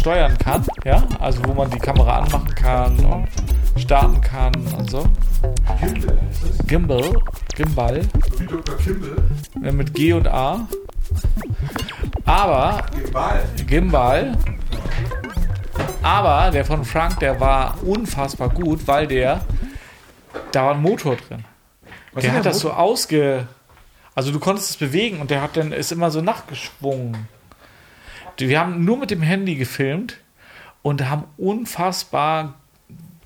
steuern kann, ja, also wo man die Kamera anmachen kann und starten kann und so. Gimbal heißt. Gimbal, Gimbal, Wie Dr. Kimball. äh, mit G und A. Aber Gimbal. Gimbal. Aber der von Frank, der war unfassbar gut, weil der da war ein Motor drin. Was der hat der das so ausge. Also du konntest es bewegen und der hat dann ist immer so nachgeschwungen. Wir haben nur mit dem Handy gefilmt und haben unfassbar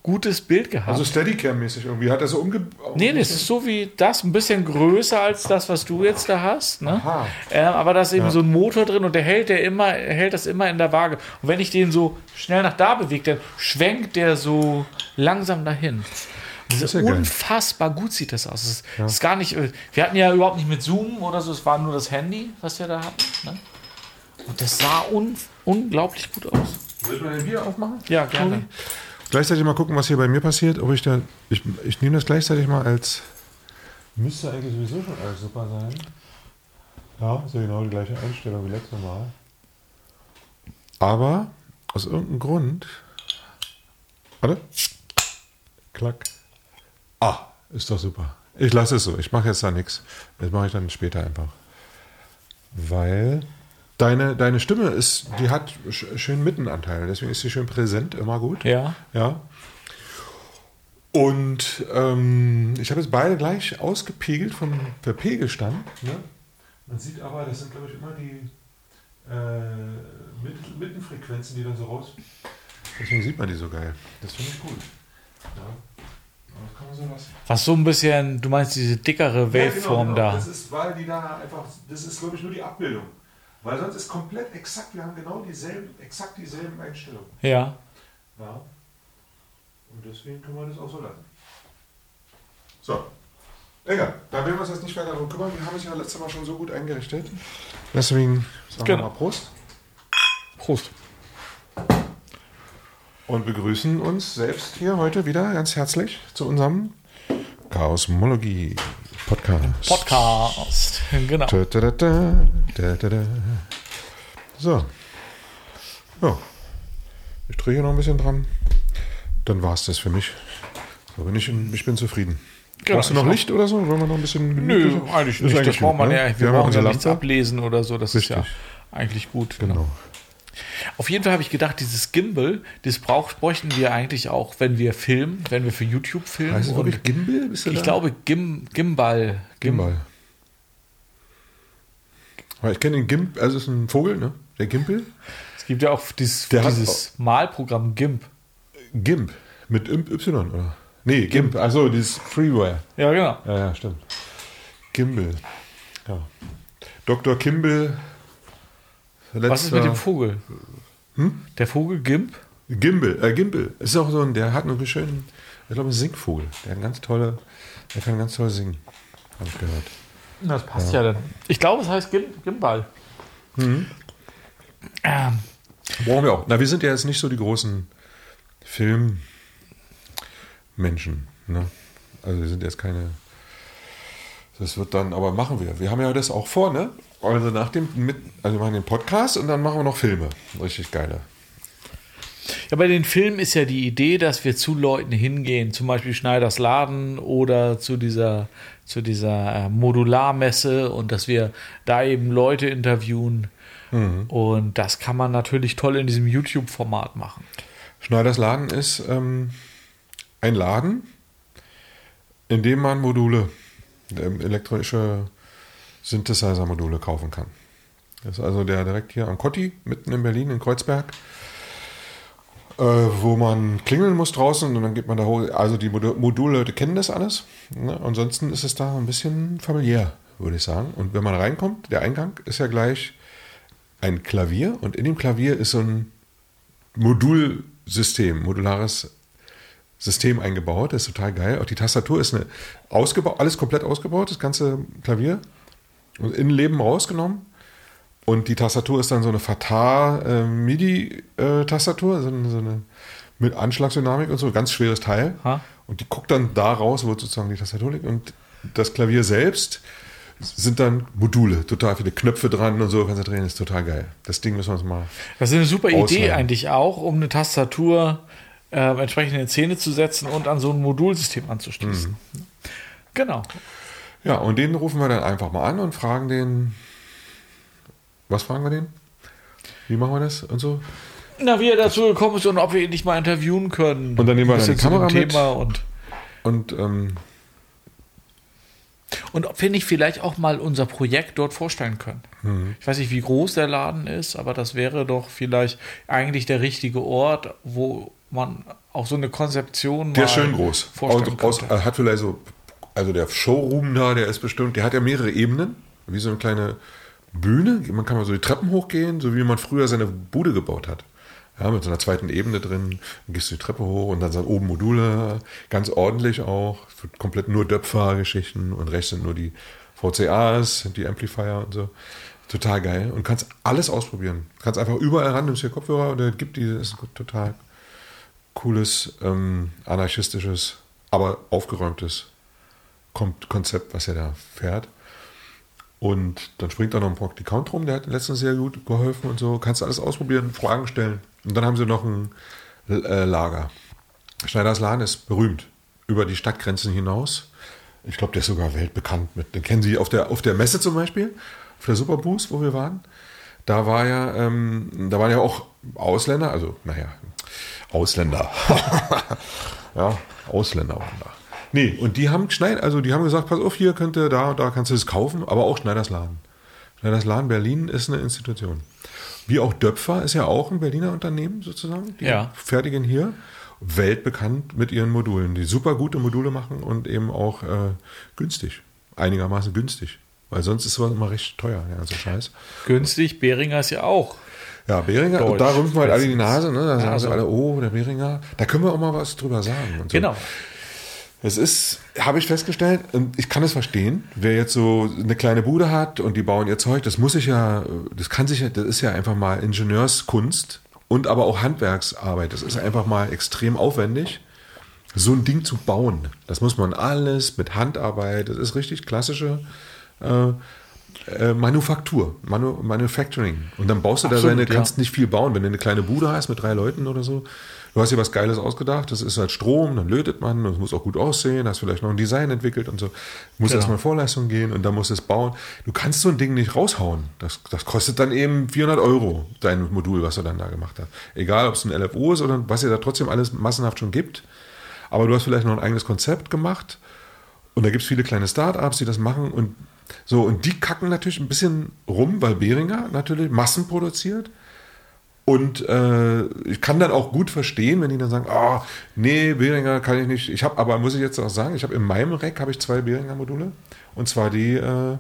gutes Bild gehabt. Also Steadicam-mäßig irgendwie. Hat er so umge... Nee, das ist so wie das, ein bisschen größer als das, was du jetzt da hast. Ne? Aha. Äh, aber da ist eben Ja. so ein Motor drin und der hält der immer, hält das immer in der Waage. Und wenn ich den so schnell nach da bewege, dann schwenkt der so langsam dahin. Das ist ja geil. unfassbar gut sieht das aus. Das ist, das ist gar nicht. äh, Wir hatten ja überhaupt nicht mit Zoom oder so, es war nur das Handy, was wir da hatten. Ne? Und das sah un, unglaublich gut aus. Will man den Bier aufmachen? Ja, gerne. Gleichzeitig mal gucken, was hier bei mir passiert. Ob ich da. Ich, ich nehme das gleichzeitig mal als. Müsste eigentlich sowieso schon alles super sein. Ja, ist ja genau die gleiche Einstellung wie letztes Mal. Aber aus irgendeinem Grund. Warte. Klack. Ah, ist doch super. Ich lasse es so. Ich mache jetzt da nichts. Das mache ich dann später einfach. Weil deine, deine Stimme ist, die hat sch schön Mittenanteil. Deswegen ist sie schön präsent, immer gut. Ja. Ja. Und ähm, ich habe jetzt beide gleich ausgepegelt von der Pegelstand. Ne? Man sieht aber, das sind glaube ich immer die äh, Mit Mittenfrequenzen, die dann so raus. Deswegen sieht man die so geil. Das finde ich gut. Ja. So. Was so ein bisschen, du meinst diese dickere Waveform Ja, genau, genau. da. Das ist, weil die da einfach, das ist glaube ich nur die Abbildung. Weil sonst ist komplett exakt, wir haben genau dieselben, exakt dieselben Einstellungen. Ja. Ja. Und deswegen können wir das auch so lassen. So. Egal, da werden wir uns jetzt nicht weiter darum kümmern. Wir haben es ja letztes Mal schon so gut eingerichtet. Deswegen sagen Genau. wir mal Prost. Prost. Und begrüßen uns selbst hier heute wieder ganz herzlich zu unserem Chaosmologie Podcast. Podcast. Genau. Da, da, da. So. Ja. Ich drehe hier noch ein bisschen dran. Dann war es das für mich. So bin ich, ich bin zufrieden. Genau, Brauchst du noch. Licht oder so? Wollen wir noch ein bisschen. Nö, eigentlich nicht. Das braucht man gut, ja. ne? Wir brauchen ja nichts ablesen oder so. Das ist ja Richtig. eigentlich gut. Genau. Genau. Auf jeden Fall habe ich gedacht, dieses Gimbal, das brauch, bräuchten wir eigentlich auch, wenn wir filmen, wenn wir für YouTube filmen. Heißt Und wirklich Gimbal? Bist du ich da? glaube Gim, Gimbal. Gim- Gimbal. Ich kenne den Gimp, also es ist ein Vogel, ne? Der Gimpel. Es gibt ja auch dieses, Der hat dieses Malprogramm GIMP. Gimp. Mit Y, oder? Nee, Gimp. Also dieses Freeware. Ja, genau. Ja, ja, stimmt. Gimbal. Ja. Dr. Kimball. Was ist mit dem Vogel? Der Vogel GIMP? Gimbal, äh, Gimbal. Ist auch so ein, der hat einen schönen, ich glaube, ein Singvogel. Der hat ganz tolle, der kann ganz toll singen. Habe ich gehört. Das passt ja, dann. Ich glaube, es heißt Gim, Gimbal. Mhm. Ähm, Brauchen wir auch. Na, wir sind ja jetzt nicht so die großen Filmmenschen. Ne? Also wir sind jetzt keine. Das wird dann, aber machen wir. Wir haben ja das auch vor, ne? Also nach dem, mit, also wir machen den Podcast und dann machen wir noch Filme. Richtig geile. Ja, bei den Filmen ist ja die Idee, dass wir zu Leuten hingehen, zum Beispiel Schneiders Laden oder zu dieser, zu dieser äh, Modularmesse und dass wir da eben Leute interviewen. Und das kann man natürlich toll in diesem YouTube-Format machen. Schneiders Laden ist ähm, ein Laden, in dem man Module, ähm, elektronische Synthesizer-Module kaufen kann. Das ist also der direkt hier am Kotti, mitten in Berlin, in Kreuzberg, äh, wo man klingeln muss draußen und dann geht man da hoch. Also die Modu- Modulleute kennen das alles. Ne? Ansonsten ist es da ein bisschen familiär, würde ich sagen. Und wenn man reinkommt, der Eingang ist ja gleich ein Klavier und in dem Klavier ist so ein Modulsystem, modulares System eingebaut. Das ist total geil. Auch die Tastatur ist eine ausgebaut, alles komplett ausgebaut, das ganze Klavier. Und Innenleben rausgenommen. Und die Tastatur ist dann so eine Fatar äh, so, eine- so eine mit Anschlagsdynamik und so, ganz schweres Teil. Ha. Und die guckt dann da raus, wo sozusagen die Tastatur liegt. Und das Klavier selbst sind dann Module, total viele Knöpfe dran und so, kannst du drehen, ist total geil. Das Ding müssen wir uns mal. Das ist eine super Idee Ausleihen. eigentlich auch, um eine Tastatur äh, entsprechend in Szene zu setzen und an so ein Modulsystem anzuschließen. Mhm. Genau. Ja, und den rufen wir dann einfach mal an und fragen den. Was fragen wir den? Wie machen wir das und so? Na, wie er dazu gekommen ist und ob wir ihn nicht mal interviewen können. Und dann nehmen wir dann die Kamera mit. Thema und, Und ähm, und ob wir nicht vielleicht auch mal unser Projekt dort vorstellen können. Mhm. Ich weiß nicht, wie groß der Laden ist, aber das wäre doch vielleicht eigentlich der richtige Ort, wo man auch so eine Konzeption der ist schön groß. vorstellen Aus, aus, hat vielleicht so. Also der Showroom da, der ist bestimmt, der hat ja mehrere Ebenen, wie so eine kleine Bühne. Man kann mal so die Treppen hochgehen, so wie man früher seine Bude gebaut hat. Ja, mit so einer zweiten Ebene drin, dann gehst du die Treppe hoch und dann sind oben Module, ganz ordentlich auch, komplett nur Döpfer-Geschichten und rechts sind nur die VCAs, die Amplifier und so. Total geil und kannst alles ausprobieren. Kannst einfach überall ran, nimmst hier Kopfhörer und der gibt die, das ist ein total cooles, ähm, anarchistisches, aber aufgeräumtes Konzept, was er da fährt. Und dann springt da noch ein Praktikant rum, der hat letztens sehr gut geholfen und so. Kannst du alles ausprobieren, Fragen stellen. Und dann haben sie noch ein äh, Lager. Schneiders Laden ist berühmt über die Stadtgrenzen hinaus. Ich glaube, der ist sogar weltbekannt mit. Den kennen Sie auf der, auf der Messe zum Beispiel, auf der Superboost, wo wir waren. Da war ja, ähm, da waren ja auch Ausländer, also naja, Ausländer. ja, Ausländer waren da. Nee, und die haben Schneid, also die haben gesagt, pass auf, hier könnt ihr da und da kannst du es kaufen, aber auch Schneiders Laden. Schneiders Laden Berlin ist eine Institution. Wie auch Döpfer ist ja auch ein Berliner Unternehmen sozusagen. Die Ja. fertigen hier weltbekannt mit ihren Modulen, die super gute Module machen und eben auch äh, günstig, einigermaßen günstig. Weil sonst ist sowas immer recht teuer, der ganze Scheiß. Günstig, Behringer ist ja auch. Ja, Behringer, Deutsch. und da rümpfen halt alle die Nase, ne? Da sagen Ja, sie alle, oh, der Behringer. Da können wir auch mal was drüber sagen. So. Genau. Es ist, habe ich festgestellt, und ich kann es verstehen, wer jetzt so eine kleine Bude hat und die bauen ihr Zeug, das muss sich ja, das kann sich ja, das ist ja einfach mal Ingenieurskunst und aber auch Handwerksarbeit. Das ist einfach mal extrem aufwendig, so ein Ding zu bauen. Das muss man alles mit Handarbeit, das ist richtig klassische äh, äh, Manufaktur, Manu Manufacturing. Und dann baust du da Absolut, deine, ja. kannst nicht viel bauen, wenn du eine kleine Bude hast mit drei Leuten oder so. Du hast dir was Geiles ausgedacht, das ist halt Strom, dann lötet man, das muss auch gut aussehen, hast vielleicht noch ein Design entwickelt und so. Muss Genau. erstmal in Vorleistung gehen und dann musst du es bauen. Du kannst so ein Ding nicht raushauen. Das, das kostet dann eben 400 Euro, dein Modul, was du dann da gemacht hast. Egal, ob es ein LFO ist oder was ihr da trotzdem alles massenhaft schon gibt. Aber du hast vielleicht noch ein eigenes Konzept gemacht und da gibt es viele kleine Start-ups, die das machen und so, und die kacken natürlich ein bisschen rum, weil Behringer natürlich Massen produziert. Und äh, ich kann dann auch gut verstehen, wenn die dann sagen, ah, nee, Behringer kann ich nicht. Ich habe, aber muss ich jetzt auch sagen, ich habe in meinem Rack habe ich zwei Behringer Module. Und zwar die, äh,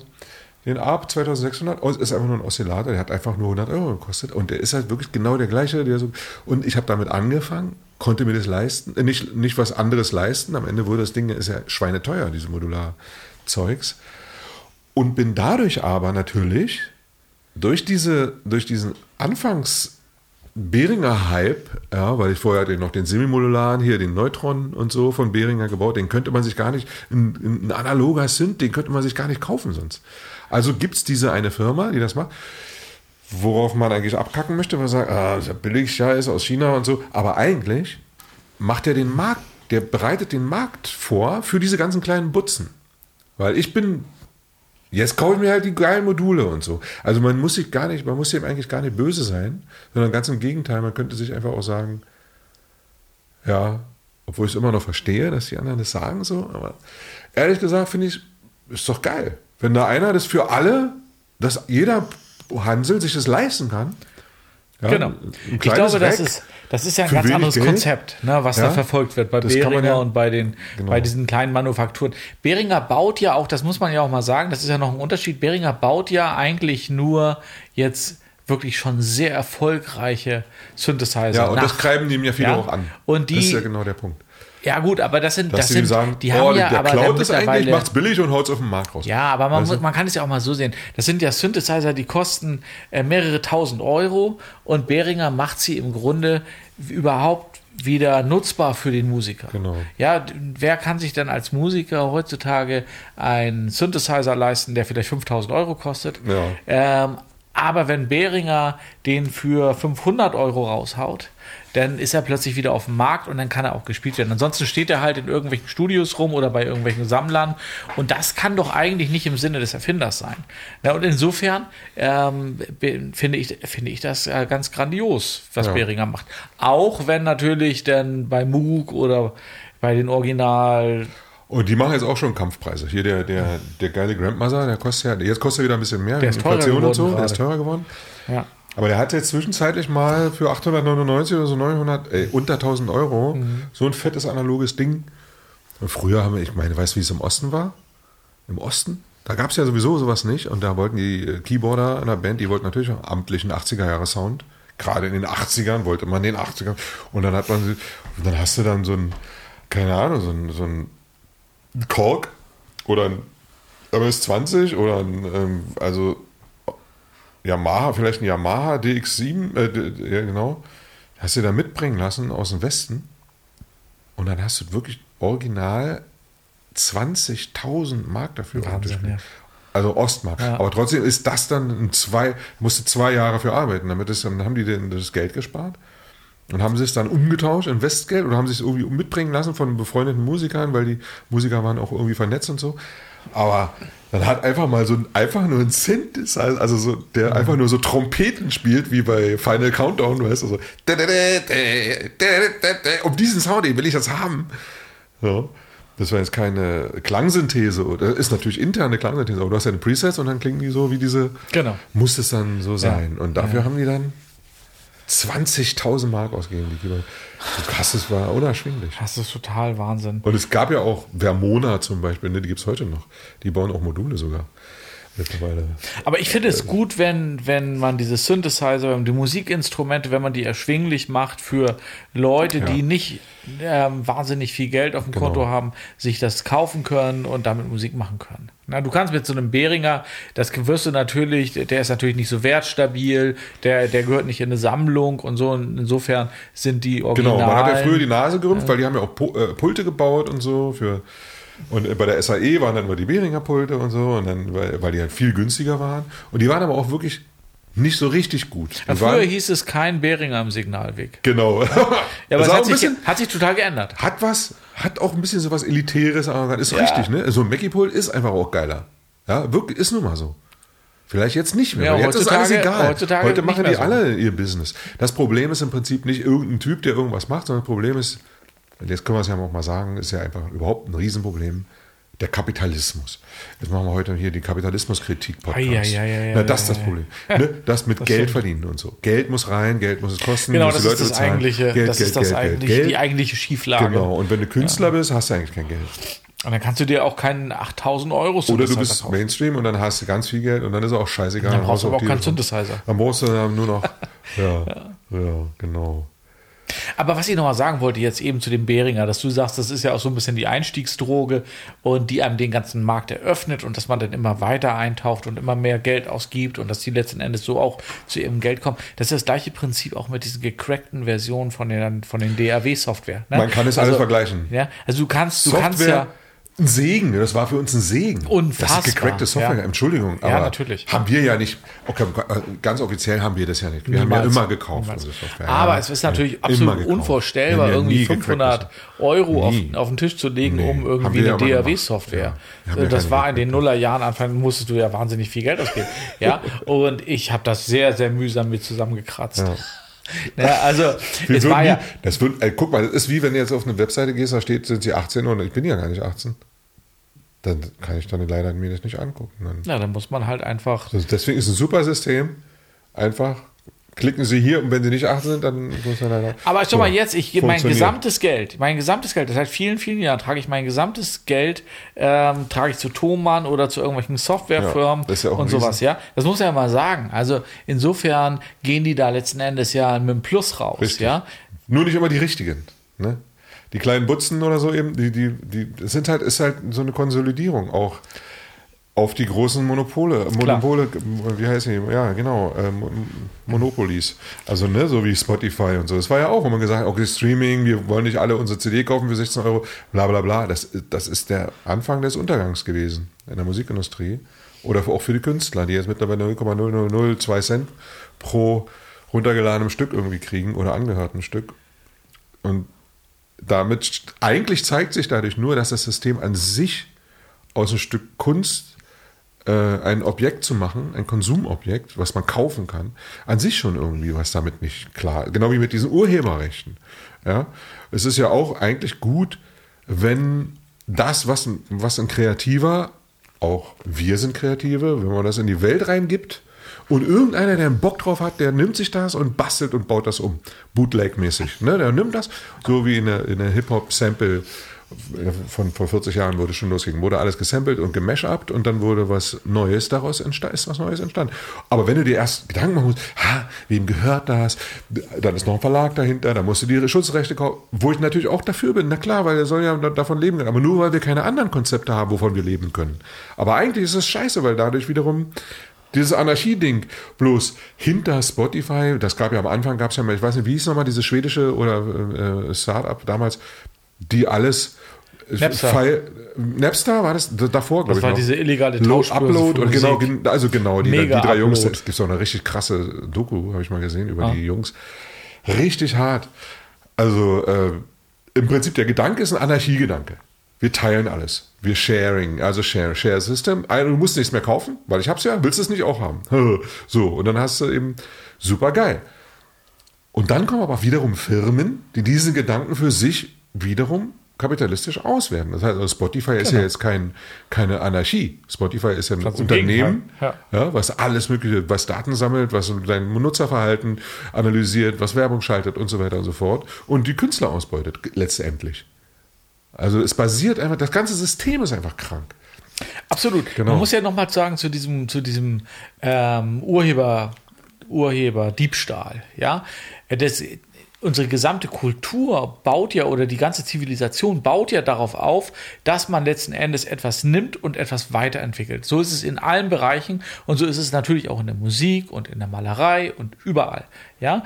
den ARP 2600, Aus- ist einfach nur ein Oszillator, der hat einfach nur 100 Euro gekostet. Und der ist halt wirklich genau der gleiche. Der so, und ich habe damit angefangen, konnte mir das leisten, äh, nicht, nicht was anderes leisten. Am Ende wurde das Ding, ist ja schweineteuer, diese Modular-Zeugs. Und bin dadurch aber natürlich durch, diese, durch diesen Anfangs Behringer Hype, ja, weil ich vorher hatte noch den Semimodularen hier, den Neutron und so von Behringer gebaut, den könnte man sich gar nicht, ein, ein analoger Synth, den könnte man sich gar nicht kaufen sonst. Also gibt es diese eine Firma, die das macht, worauf man eigentlich abkacken möchte, weil man sagt, ah, das ist ja billig Scheiß aus China und so, aber eigentlich macht er den Markt, der bereitet den Markt vor für diese ganzen kleinen Butzen. Weil ich bin Jetzt kaufe ich mir halt die geilen Module und so. Also man muss sich gar nicht, man muss dem eigentlich gar nicht böse sein, sondern ganz im Gegenteil, man könnte sich einfach auch sagen, ja, obwohl ich es immer noch verstehe, dass die anderen das sagen so, aber ehrlich gesagt finde ich, ist doch geil. Wenn da einer das für alle, dass jeder Hansel sich das leisten kann. Ja, genau. Ich glaube, das Rack ist, das ist ja ein ganz anderes Geld. Konzept, ne, was Ja, da verfolgt wird bei Behringer ja- und bei, den, Genau. bei diesen kleinen Manufakturen. Behringer baut ja auch, das muss man ja auch mal sagen, das ist ja noch ein Unterschied. Behringer baut ja eigentlich nur jetzt wirklich schon sehr erfolgreiche Synthesizer. Ja, und nach. das treiben die mir viele Ja. auch an. Und die- das ist ja genau der Punkt. Ja, gut, aber das sind, Dass das sie sind, sagen, die oh, haben ja der aber klaut es eigentlich, macht's billig und haut's auf den Markt raus. Ja, aber man, Weißt du? muss, man kann es ja auch mal so sehen. Das sind ja Synthesizer, die kosten äh, mehrere tausend Euro und Behringer macht sie im Grunde überhaupt wieder nutzbar für den Musiker. Genau. Ja, wer kann sich denn als Musiker heutzutage einen Synthesizer leisten, der vielleicht 5000 Euro kostet? Ja. Ähm, aber wenn Behringer den für 500 Euro raushaut, dann ist er plötzlich wieder auf dem Markt und dann kann er auch gespielt werden. Ansonsten steht er halt in irgendwelchen Studios rum oder bei irgendwelchen Sammlern und das kann doch eigentlich nicht im Sinne des Erfinders sein. Ja, und insofern ähm, finde ich, finde ich das äh, ganz grandios, was Ja. Behringer macht. Auch wenn natürlich dann bei Moog oder bei den Original Und die machen jetzt auch schon Kampfpreise. Hier der, der, der geile Grandmother, der kostet ja, jetzt kostet er wieder ein bisschen mehr, Der ist teurer Inflation und so, geworden der ist gerade. teurer geworden. ja, Aber der hat jetzt zwischenzeitlich mal für 899 oder so 900, ey, unter 1000 Euro, so ein fettes analoges Ding. Und früher haben wir, ich meine, weißt du, wie es im Osten war? Im Osten? Da gab es ja sowieso sowas nicht. Und da wollten die äh, Keyboarder in der Band, die wollten natürlich auch amtlichen 80er-Jahre-Sound. Gerade in den 80ern wollte man den 80ern. Und dann hat man, sie- und dann hast du dann so ein, keine Ahnung, so ein, so ein Korg oder ein MS-20 oder ein, ähm, also Yamaha, vielleicht ein Yamaha DX7, äh, ja genau, hast du da mitbringen lassen aus dem Westen und dann hast du wirklich original 20.000 Mark dafür. Wahnsinn, ja. Also Ostmark. Ja. Aber trotzdem ist das dann ein zwei, musste zwei Jahre für arbeiten, damit es, dann haben die denn das Geld gespart. Und haben sie es dann umgetauscht in Westgeld oder haben sie es irgendwie mitbringen lassen von befreundeten Musikern, weil die Musiker waren auch irgendwie vernetzt und so. Aber dann hat einfach mal so ein, einfach nur ein Synthesizer, also so, der einfach nur so Trompeten spielt, wie bei Final Countdown, weißt du, so. Um diesen Sound, den will ich das haben. So. Das war jetzt keine Klangsynthese, oder ist natürlich interne Klangsynthese, aber du hast ja eine Presets und dann klingen die so wie diese. Genau. Muss es dann so sein. Und dafür haben die dann 20.000 Mark ausgegeben, die Keyboard. So krass, das war unerschwinglich. das ist total Wahnsinn. Und es gab ja auch Vermona zum Beispiel, ne, die gibt es heute noch. Die bauen auch Module sogar. Mittlerweile. Aber ich finde es gut, wenn, wenn man diese Synthesizer, die Musikinstrumente, wenn man die erschwinglich macht für Leute, Ja. die nicht ähm, wahnsinnig viel Geld auf dem Genau. Konto haben, sich das kaufen können und damit Musik machen können. Na, du kannst mit so einem Behringer, das wirst du natürlich, der ist natürlich nicht so wertstabil, der, der gehört nicht in eine Sammlung und so. Und insofern sind die Originalen. Genau, man hat ja früher die Nase gerümpft, weil die haben ja auch äh, Pulte gebaut und so für. Und bei der SAE waren dann immer die Behringer Pulte und so, und dann, weil, weil die halt viel günstiger waren. Und die waren aber auch wirklich nicht so richtig gut. Ja, früher waren, hieß es kein Behringer im Signalweg. genau. Ja, aber es hat ein sich, bisschen, hat sich total geändert. hat was, hat auch ein bisschen so was Elitäres, aber ist Ja. richtig, ne? So ein Mackie-Pult ist einfach auch geiler. Ja, wirklich, ist nun mal so. Vielleicht jetzt nicht mehr. Ja, jetzt ist alles egal. heutzutage Heute machen die so. alle ihr Business. Das Problem ist im Prinzip nicht irgendein Typ, der irgendwas macht, sondern das Problem ist, und jetzt können wir es ja auch mal sagen, ist ja einfach überhaupt ein Riesenproblem. Der Kapitalismus. Jetzt machen wir heute hier die Kapitalismuskritik-Podcast. Ei, ei, Na, ei, das ist das. Problem. Ne? Das mit Das Geld stimmt. verdienen und so. Geld muss rein, Geld muss es kosten, Genau, das ist das eigentliche, Geld, das Geld, ist das Geld, eigentlich, Geld. die eigentliche Schieflage. Genau, und wenn du Künstler bist, hast du eigentlich kein Geld. Und dann kannst du dir auch keinen 8000 Euro Oder du Synthesizer bist kaufen. Mainstream und dann hast du ganz viel Geld und dann ist auch scheißegal. Dann brauchst du aber auch keinen Synthesizer. Dann brauchst du dann nur noch. ja, ja, genau. Aber was ich noch mal sagen wollte jetzt eben zu dem Behringer, dass du sagst, das ist ja auch so ein bisschen die Einstiegsdroge und die einem den ganzen Markt eröffnet und dass man dann immer weiter eintaucht und immer mehr Geld ausgibt und dass die letzten Endes so auch zu ihrem Geld kommen. Das ist das gleiche Prinzip auch mit diesen gecrackten Versionen von den, von den DAW-Software. Ne? Man kann es alles vergleichen. Ja, also du kannst, du kannst ja ein Segen, das war für uns ein Segen. Unfassbar, Das ist gecrackte Software, ja. Entschuldigung. Ja, aber natürlich. Haben wir ja nicht, okay, ganz offiziell haben wir das ja nicht. Wir haben Niemals. ja immer gekauft. Unsere Software. Aber Ja, es ist ja, natürlich immer absolut unvorstellbar, haben ja irgendwie nie 500 gecracktes. Euro auf, auf den Tisch zu legen, Nee, um haben irgendwie ja eine. DAW-Software. Ja, haben ja das war in den. Nullerjahren Anfang, musstest du ja wahnsinnig viel Geld ausgeben. ja, und ich habe das sehr, sehr mühsam mit zusammengekratzt. Ja. also, es war nie, ja, das wird, ey, guck mal, das ist wie wenn du jetzt auf eine Webseite gehst, da steht, sind sie 18 und ich bin ja gar nicht 18. Dann kann ich dann leider mir das nicht angucken. Dann, ja, dann muss man halt einfach also deswegen ist ein super System. Einfach klicken Sie hier und wenn Sie nicht 18 sind, dann muss er leider. Aber schau mal jetzt, ich gebe mein gesamtes Geld, mein gesamtes Geld, seit vielen, vielen Jahren trage ich mein gesamtes Geld, ähm, trage ich zu Thomann oder zu irgendwelchen Softwarefirmen Ja, das ja und sowas, ja. Das muss man ja mal sagen. Also insofern gehen die da letzten Endes ja mit einem Plus raus, Richtig. ja. Nur nicht immer die richtigen. Ne? die kleinen Butzen oder so eben, die, die, die es sind halt, ist halt so eine Konsolidierung auch auf die großen Monopole, Monopole, wie heißt die? Ja, genau, äh, Monopolies. Also, ne, so wie Spotify und so. Das war ja auch, wo man gesagt hat, okay, Streaming, wir wollen nicht alle unsere CD kaufen für 16 Euro, bla bla bla. Das, das ist der Anfang des Untergangs gewesen in der Musikindustrie. Oder auch für die Künstler, die jetzt mittlerweile 0,0002 Cent pro runtergeladenem Stück irgendwie kriegen oder angehörten Stück. Und damit eigentlich zeigt sich dadurch nur, dass das System an sich aus einem Stück Kunst ein Objekt zu machen, ein Konsumobjekt, was man kaufen kann, an sich schon irgendwie was damit nicht klar. Genau wie mit diesen Urheberrechten. Ja, es ist ja auch eigentlich gut, wenn das, was, was ein Kreativer, auch wir sind Kreative, wenn man das in die Welt reingibt und irgendeiner, der einen Bock drauf hat, der nimmt sich das und bastelt und baut das um. Bootleg-mäßig. Ne? Der nimmt das, so wie in der, in der Hip-Hop-Sample- von vor 40 Jahren wurde schon losging, wurde alles gesampelt und gemashupt und dann wurde was Neues daraus entstanden, ist was Neues entstanden. Aber wenn du dir erst Gedanken machen musst, ha, wem gehört das? Dann ist noch ein Verlag dahinter, da musst du die Schutzrechte kaufen, wo ich natürlich auch dafür bin. Na klar, weil er soll ja davon leben können. Aber nur weil wir keine anderen Konzepte haben, wovon wir leben können. Aber eigentlich ist es scheiße, weil dadurch wiederum dieses Anarchie-Ding bloß hinter Spotify, das gab ja am Anfang, gab es ja mal, ich weiß nicht, wie hieß nochmal diese schwedische oder äh, Startup damals, die alles Napster. File, Napster war das davor, glaube ich. Das war noch. diese illegale Tauschbörse Upload und genau, also genau, die, die drei Jungs, es gibt auch eine richtig krasse Doku, habe ich mal gesehen, über Ah. die Jungs. Richtig hart. Also äh, im Prinzip der Gedanke ist ein Anarchiegedanke. Wir teilen alles. Wir sharing, also share, share System. Also, du musst nichts mehr kaufen, weil ich hab's ja, willst du es nicht auch haben. So, und dann hast du eben super geil. Und dann kommen aber wiederum Firmen, die diesen Gedanken für sich wiederum kapitalistisch auswerten. Das heißt, also Spotify ist ja jetzt kein, keine Anarchie. Spotify ist ja ein Ganz Unternehmen, Gegenteil, ja, was alles Mögliche, was Daten sammelt, was dein Nutzerverhalten analysiert, was Werbung schaltet und so weiter und so fort und die Künstler ausbeutet, letztendlich. Also es basiert einfach, das ganze System ist einfach krank. Absolut. Genau. Man muss ja nochmal sagen zu diesem, zu diesem ähm, Urheber, Urheber Diebstahl. Ja, das, unsere gesamte Kultur baut ja oder die ganze Zivilisation baut ja darauf auf, dass man letzten Endes etwas nimmt und etwas weiterentwickelt. So ist es in allen Bereichen und so ist es natürlich auch in der Musik und in der Malerei und überall. Ja,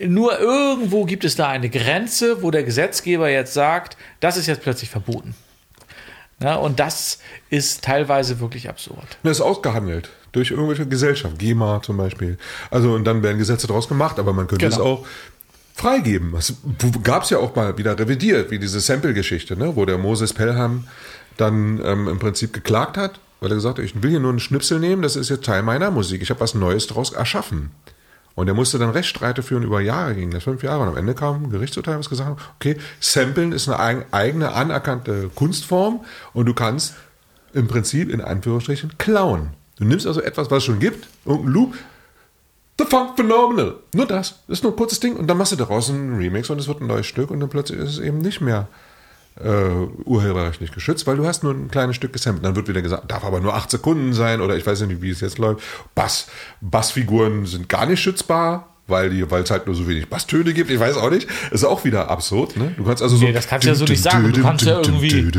nur irgendwo gibt es da eine Grenze, wo der Gesetzgeber jetzt sagt, das ist jetzt plötzlich verboten. Ja, und das ist teilweise wirklich absurd. Das ist ausgehandelt durch irgendwelche Gesellschaften, GEMA zum Beispiel. Also und dann werden Gesetze daraus gemacht, aber man könnte Genau. es auch freigeben. Das gab es ja auch mal wieder revidiert, wie diese Sample-Geschichte, ne? wo der Moses Pelham dann ähm, im Prinzip geklagt hat, weil er gesagt hat, ich will hier nur einen Schnipsel nehmen, das ist jetzt Teil meiner Musik, ich habe was Neues daraus erschaffen. Und er musste dann Rechtsstreite führen über Jahre, ging das fünf Jahre. Und am Ende kam ein Gerichtsurteil, was gesagt hat, okay, Samplen ist eine eig- eigene anerkannte Kunstform und du kannst im Prinzip in Anführungsstrichen klauen. Du nimmst also etwas, was es schon gibt, irgendein Loop, The Funk Phenomenal. Nur das. Das ist nur ein kurzes Ding und dann machst du daraus einen Remix und es wird ein neues Stück und dann plötzlich ist es eben nicht mehr äh, urheberrechtlich geschützt, weil du hast nur ein kleines Stück gesampelt. Dann wird wieder gesagt, darf aber nur acht Sekunden sein oder ich weiß nicht, wie es jetzt läuft. Bass, Bassfiguren sind gar nicht schützbar, weil es halt nur so wenig Basstöne gibt. Ich weiß auch nicht. Ist auch wieder absurd. Ne? Du kannst also so. Nee, das kannst du ja so nicht sagen. Du kannst ja irgendwie-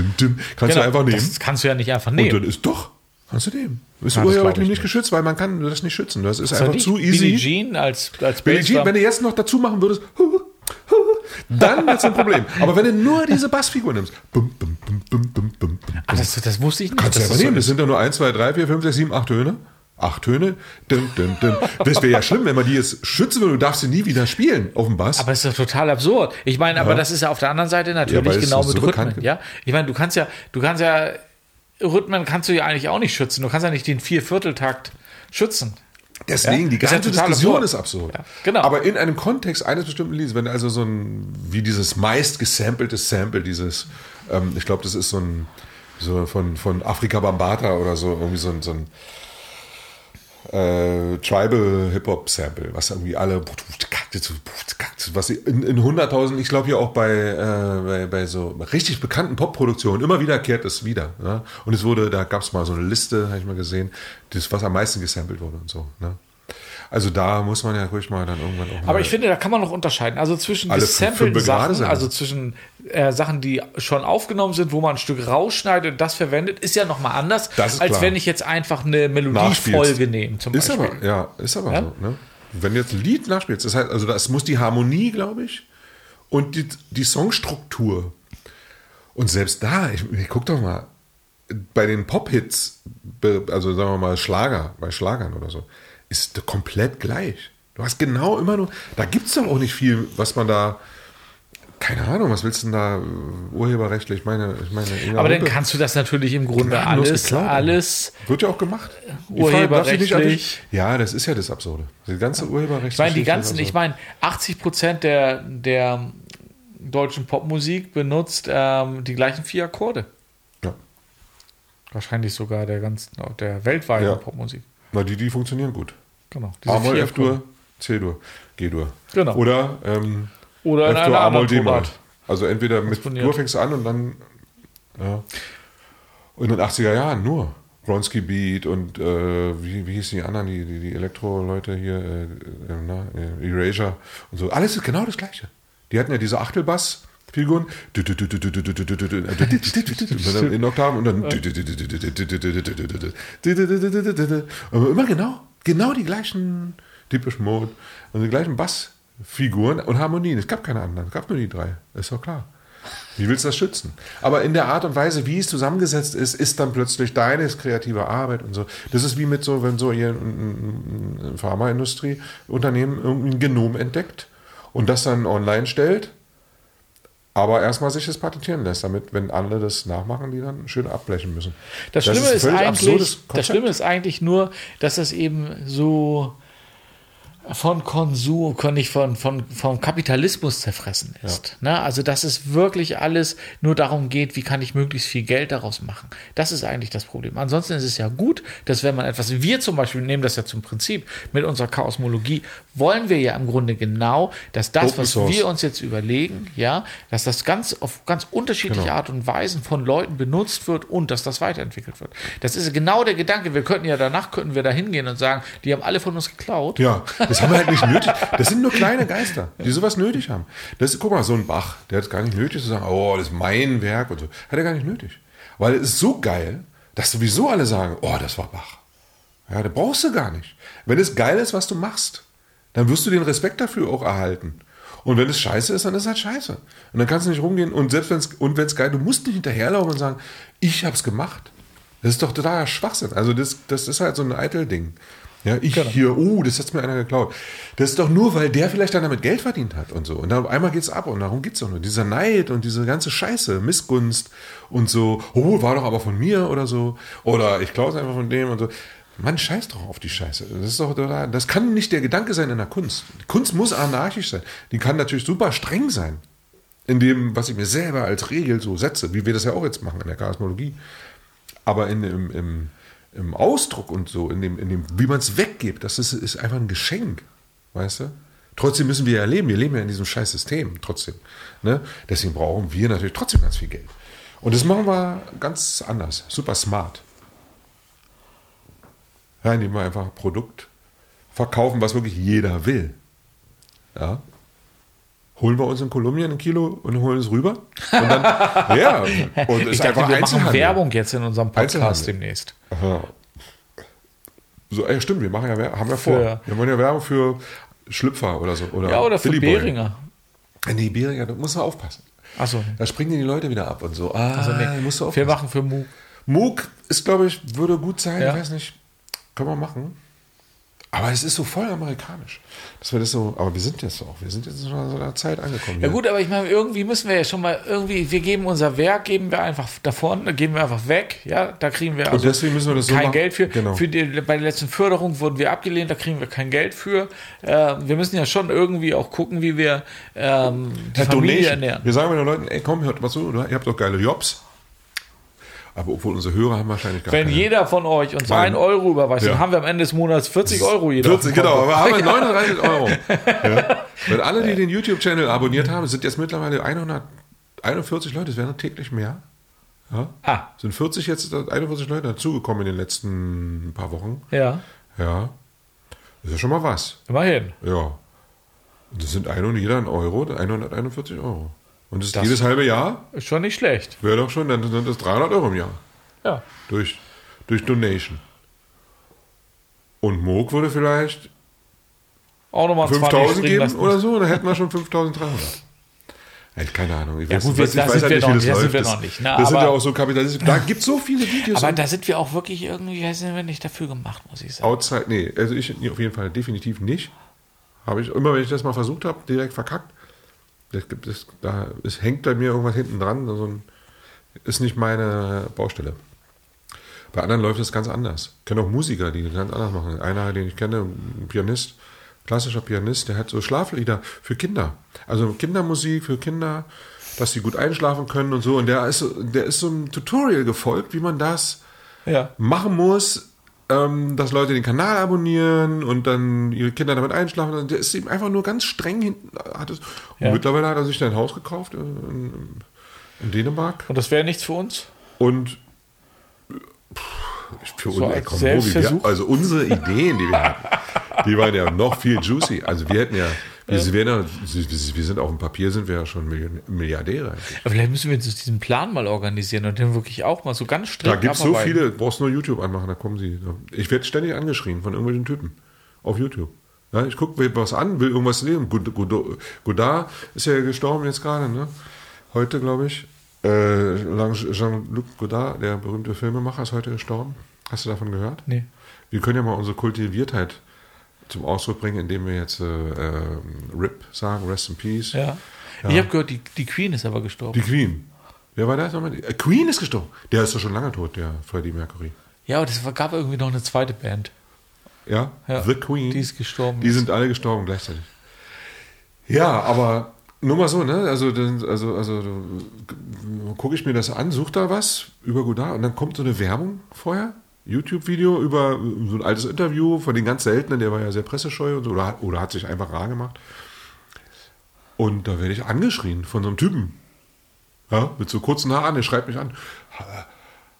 Kannst du einfach nehmen. Das kannst du ja nicht einfach Und nehmen. dann ist doch. Kannst du nehmen. Ist Ja, ich nicht geschützt, weil man kann das nicht schützen. Das ist einfach zu nicht Billie easy. Jean als, als Billie Jean, wenn du jetzt noch dazu machen würdest, dann ist ein Problem. Aber wenn du nur diese Bassfigur nimmst, bum, bum, bum, bum, bum, bum, Ah, das, das wusste ich nicht. kannst du einfach das so nehmen. Das sind ja nur 1, 2, 3, 4, 5, 6, 7, 8 Töne. Acht Töne. Dun, dun, dun. Das wäre ja schlimm, wenn man die jetzt schützen würde. Du darfst sie nie wieder spielen auf dem Bass. Aber es ist doch total absurd. Ich meine, aber Ja. das ist ja auf der anderen Seite Ja, natürlich es genau mit Rhythmen. Ja, ich meine, du kannst ja, du kannst ja Rhythmen kannst du ja eigentlich auch nicht schützen. Du kannst ja nicht den Viervierteltakt schützen. Deswegen, Ja, die ist ja ganze Diskussion absurd. ist absurd. Ja, genau. Aber in einem Kontext eines bestimmten Liedes, wenn also so ein, wie dieses meist gesampelte Sample, dieses, ähm, ich glaube, das ist so ein, so von, von Afrika Bambata oder so, irgendwie so ein, so ein äh, Tribal Hip-Hop-Sample, was irgendwie alle, was in, in 100.000, ich glaube hier auch bei, äh, bei, bei so richtig bekannten Pop-Produktionen immer wieder kehrt es wieder. Ne? Und es wurde, da gab es mal so eine Liste, habe ich mal gesehen, das, was am meisten gesampelt wurde und so. Ne? Also da muss man ja ruhig mal dann irgendwann auch mal Aber ich finde, da kann man noch unterscheiden. Also zwischen gesampelten Sachen, also zwischen äh, Sachen, die schon aufgenommen sind, wo man ein Stück rausschneidet und das verwendet, ist ja nochmal anders, als klar. wenn ich jetzt einfach eine. Melodiefolge nehme, zum Ist Beispiel. aber, ja, ist aber Ja? so. Ne? Wenn jetzt ein Lied nachspielst, das heißt, also das muss die Harmonie, glaube ich, und die, die Songstruktur. Und selbst da, ich, ich guck doch mal, bei den Pop-Hits, also sagen wir mal Schlager, bei Schlagern oder so, ist komplett gleich. Du hast genau immer nur, da gibt es doch auch nicht viel, was man da, keine Ahnung, was willst du denn da urheberrechtlich? Ich meine, ich meine, Aber dann kannst du das natürlich im Grunde alles, geklaut. alles. Wird ja auch gemacht. Die Frage, nicht Urheberrechtlich. Ja, das ist ja das Absurde. Die ganze Urheberrecht. Ich meine, die ganzen, ich meine, 80 Prozent der, der deutschen Popmusik benutzt ähm, die gleichen vier Akkorde. Ja. Wahrscheinlich sogar der ganzen, der weltweiten Ja. Popmusik. Na, die, die funktionieren gut. Genau. A-Moll, F-Dur. C-Dur, G-Dur. Genau. Oder ähm, Oder in F-Dur, einer A-Moll, D-Moll. Also entweder mit. Dur fängst du an und dann ja. in den 80er Jahren nur. Bronski Beat und äh, wie, wie hießen die anderen, die, die, die Elektro-Leute hier, äh, äh, na, äh, Erasure und so. Alles ist genau das Gleiche. Die hatten ja diese Achtelbass-Figuren. In Oktaven und dann. Immer genau, genau die gleichen Typisch Mode und die gleichen Bassfiguren und Harmonien. Es gab keine anderen, es gab nur die drei. Ist doch klar. Wie willst du das schützen? Aber in der Art und Weise, wie es zusammengesetzt ist, ist dann plötzlich deine kreative Arbeit und so. Das ist wie mit so, wenn so hier ein Pharmaindustrie-Unternehmen irgendein Genom entdeckt und das dann online stellt, aber erstmal sich das patentieren lässt, damit, wenn andere das nachmachen, die dann schön abblechen müssen. Das Schlimme ein ist, völlig eigentlich, das. Schlimme ist eigentlich nur, dass das eben so von Konsum, kon- nicht von, von, vom Kapitalismus zerfressen ist. Ne? Also, dass es wirklich alles nur darum geht, wie kann ich möglichst viel Geld daraus machen. Das ist eigentlich das Problem. Ansonsten ist es ja gut, dass wenn man etwas, wir zum Beispiel nehmen das ja zum Prinzip mit unserer Chaosmologie, wollen wir ja im Grunde genau, dass das, Open was Source. wir uns jetzt überlegen, ja, dass das ganz auf ganz unterschiedliche Genau. Art und Weisen von Leuten benutzt wird und dass das weiterentwickelt wird. Das ist genau der Gedanke. Wir könnten ja danach könnten wir da hingehen und sagen, die haben alle von uns geklaut. Ja, das haben wir halt nicht nötig. Das sind nur kleine Geister, die sowas nötig haben. Das, guck mal, so ein Bach, der hat es gar nicht nötig zu sagen, oh, das ist mein Werk und so. Hat er gar nicht nötig. Weil es ist so geil, dass sowieso alle sagen, oh, das war Bach. Ja, da brauchst du gar nicht. Wenn es geil ist, was du machst, dann wirst du den Respekt dafür auch erhalten. Und wenn es scheiße ist, dann ist es halt scheiße. Und dann kannst du nicht rumgehen und selbst wenn es und wenn es geil, du musst nicht hinterherlaufen und sagen, ich hab's gemacht. Das ist doch totaler Schwachsinn. Also das, das ist halt so ein Eitel-Ding. Ja, ich hier, oh, das hat's mir einer geklaut. Das ist doch nur, weil der vielleicht dann damit Geld verdient hat und so. Und dann auf einmal geht's ab und darum geht's doch nur. Dieser Neid und diese ganze Scheiße, Missgunst und so, oh, war doch aber von mir oder so. Oder ich klaue es einfach von dem und so. Mann, scheiß doch auf die Scheiße. Das ist doch das kann nicht der Gedanke sein in der Kunst. Die Kunst muss anarchisch sein. Die kann natürlich super streng sein. In dem, was ich mir selber als Regel so setze, wie wir das ja auch jetzt machen in der Charismologie. Aber in, im, im, im Ausdruck und so, in dem, in dem wie man es weggibt, das ist, ist einfach ein Geschenk. Weißt du? Trotzdem müssen wir ja leben. Wir leben ja in diesem scheiß System trotzdem. Ne? Deswegen brauchen wir natürlich trotzdem ganz viel Geld. Und das machen wir ganz anders. Super smart. Ja, indem wir einfach ein Produkt verkaufen, was wirklich jeder will. Ja. Holen wir uns in Kolumbien ein Kilo und holen es rüber. Und dann, ja, und es Ich ist dachte, einfach wir machen. Werbung jetzt in unserem Podcast demnächst. Aha. So, ey, stimmt, wir machen ja, haben wir vor. Für- wir wollen ja Werbung für Schlüpfer oder so. Oder Ja, oder für Billy Boy. Beringer. Nee, Beringer, da muss man aufpassen. Achso. Da springen die Leute wieder ab und so. Ah, Also nee. musst du Wir aufpassen. machen für Mu. Moog ist, glaube ich, würde gut sein. Ja. Ich weiß nicht. Können wir machen. Aber es ist so voll amerikanisch. Dass wir das so, aber wir sind jetzt auch. Wir sind jetzt an so einer Zeit angekommen. Ja gut, aber ich meine, irgendwie müssen wir ja schon mal irgendwie, wir geben unser Werk, geben wir einfach davon, geben wir einfach weg, ja, da kriegen wir also deswegen müssen wir das so kein machen. Geld für. Genau. für die, bei der letzten Förderung wurden wir abgelehnt, da kriegen wir kein Geld für. Äh, wir müssen ja schon irgendwie auch gucken, wie wir ähm, die Ja, Familie Donation. ernähren. Wir sagen den Leuten, ey komm, hört mal zu, ihr habt doch geile Jobs. Aber obwohl unsere Hörer haben wahrscheinlich gar Wenn keine. jeder von euch uns Nein. einen Euro überweist, Ja. dann haben wir am Ende des Monats 40 Euro jeder. 40, auf dem genau, aber haben wir 39 Euro. ja. Weil alle, die den YouTube-Channel abonniert haben, sind jetzt mittlerweile 141 Leute, es werden täglich mehr. Ja. Ah, Sind 40 jetzt, 41 Leute dazugekommen in den letzten paar Wochen. ja. Ja. Das ist ja schon mal was. Immerhin. Ja. Das sind ein und jeder ein Euro, 141 Euro. Und das Das- jedes halbe Jahr, Ist schon nicht schlecht. wäre doch schon, dann sind das 300 Euro im Jahr. Ja. Durch, durch Donation. Und Moog würde vielleicht Auch nochmal 5000 geben lassen. oder so, dann hätten wir schon 5300. Ey, keine Ahnung. Ich Ja, weiß, gut, wir- ich weiß halt wir nicht, noch wie das da sind läuft. wir Das, noch nicht, ne? das sind ja auch so kapitalistisch. Da gibt es so viele Videos. Aber da sind wir auch wirklich irgendwie, weiß nicht, nicht dafür gemacht, muss ich sagen. Outside, nee, also ich auf jeden Fall definitiv nicht. Habe ich immer, wenn ich das mal versucht habe, direkt verkackt. Das gibt es, da es hängt bei mir irgendwas hinten dran. So ein, ist nicht meine Baustelle. Bei anderen läuft es ganz anders. Ich kenne auch Musiker, die das ganz anders machen. Einer, den ich kenne, ein Pianist, klassischer Pianist, der hat so Schlaflieder für Kinder. Also Kindermusik für Kinder, dass sie gut einschlafen können und so. Und der ist, so- der ist so ein Tutorial gefolgt, wie man das Ja. machen muss, ähm, dass Leute den Kanal abonnieren und dann ihre Kinder damit einschlafen. Und Der ist eben einfach nur ganz streng hinten. Hat es, und Ja. mittlerweile hat er sich ein Haus gekauft in, in Dänemark. Und das wäre nichts für uns? Und pff, für So uns, komm, Robi, wir, also unsere Ideen, die wir hatten, die waren ja noch viel juicy. Also wir hätten ja, wir, ja, wir sind auf dem Papier sind wir ja schon Milliardäre. eigentlich. Aber vielleicht müssen wir uns diesen Plan mal organisieren und den wirklich auch mal so ganz strikt Da gibt es so viele, brauchst nur YouTube anmachen, da kommen sie. Ich werde ständig angeschrien von irgendwelchen Typen auf YouTube. Ja, ich gucke mir was an, will irgendwas lesen. Good- Godard ist ja gestorben jetzt gerade, ne? Heute, glaube ich. Äh, Jean-Luc Godard, der berühmte Filmemacher, ist heute gestorben. Hast du davon gehört? Nee. Wir können ja mal unsere Kultiviertheit zum Ausdruck bringen, indem wir jetzt äh, äh, RIP sagen, Rest in Peace. Ja. Ich habe gehört, die, die Queen ist aber gestorben. Die Queen. Wer war das? nochmal? Äh, Queen ist gestorben. Der ist doch schon lange tot, der Freddie Mercury. ja, aber es gab irgendwie noch eine zweite Band. Ja, Ja, The Queen. Die ist gestorben. Die sind alle gestorben gleichzeitig. Ja, aber nur mal so, ne? Also, also, also gucke ich mir das an, suche da was über Godard und dann kommt so eine Werbung vorher. YouTube-Video über so ein altes Interview von den ganz seltenen, der war ja sehr pressescheu und so, oder, hat- oder hat sich einfach rar gemacht. Und da werde ich angeschrien von so einem Typen. Ja, mit so kurzen Haaren, der schreibt mich an.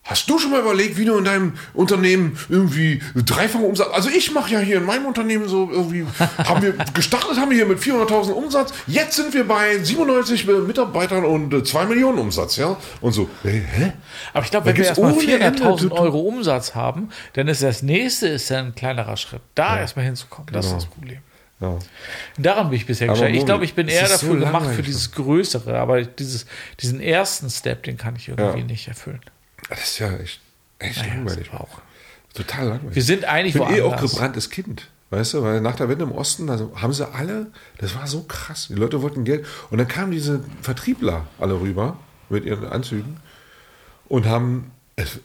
Hast du schon mal überlegt, wie du in deinem Unternehmen irgendwie dreifachen Umsatz? Also ich mache ja hier in meinem Unternehmen so irgendwie, haben wir gestartet, haben wir hier mit 400.000 Umsatz. Jetzt sind wir bei 97 Mitarbeitern und äh, 2 Millionen Umsatz, ja? Und so, äh, hä? aber ich glaube, wenn wir erstmal ohne Ende 400.000 Tut- Euro Umsatz haben, dann ist das nächste ist ein kleinerer Schritt. Da erstmal hinzukommen, das ist das Problem. Ja. Daran bin ich bisher gescheitert. Ich glaube, ich bin eher ist so dafür gemacht für dieses Größere, aber dieses, diesen ersten Step, den kann ich irgendwie Ja. nicht erfüllen. Das ist ja echt, echt Naja, langweilig. ist auch. Total langweilig. Wir sind eigentlich Ich bin eh auch gebranntes Kind. Weißt du, weil nach der Wende im Osten, also haben sie alle, das war so krass. Die Leute wollten Geld. Und dann kamen diese Vertriebler alle rüber mit ihren Anzügen und haben,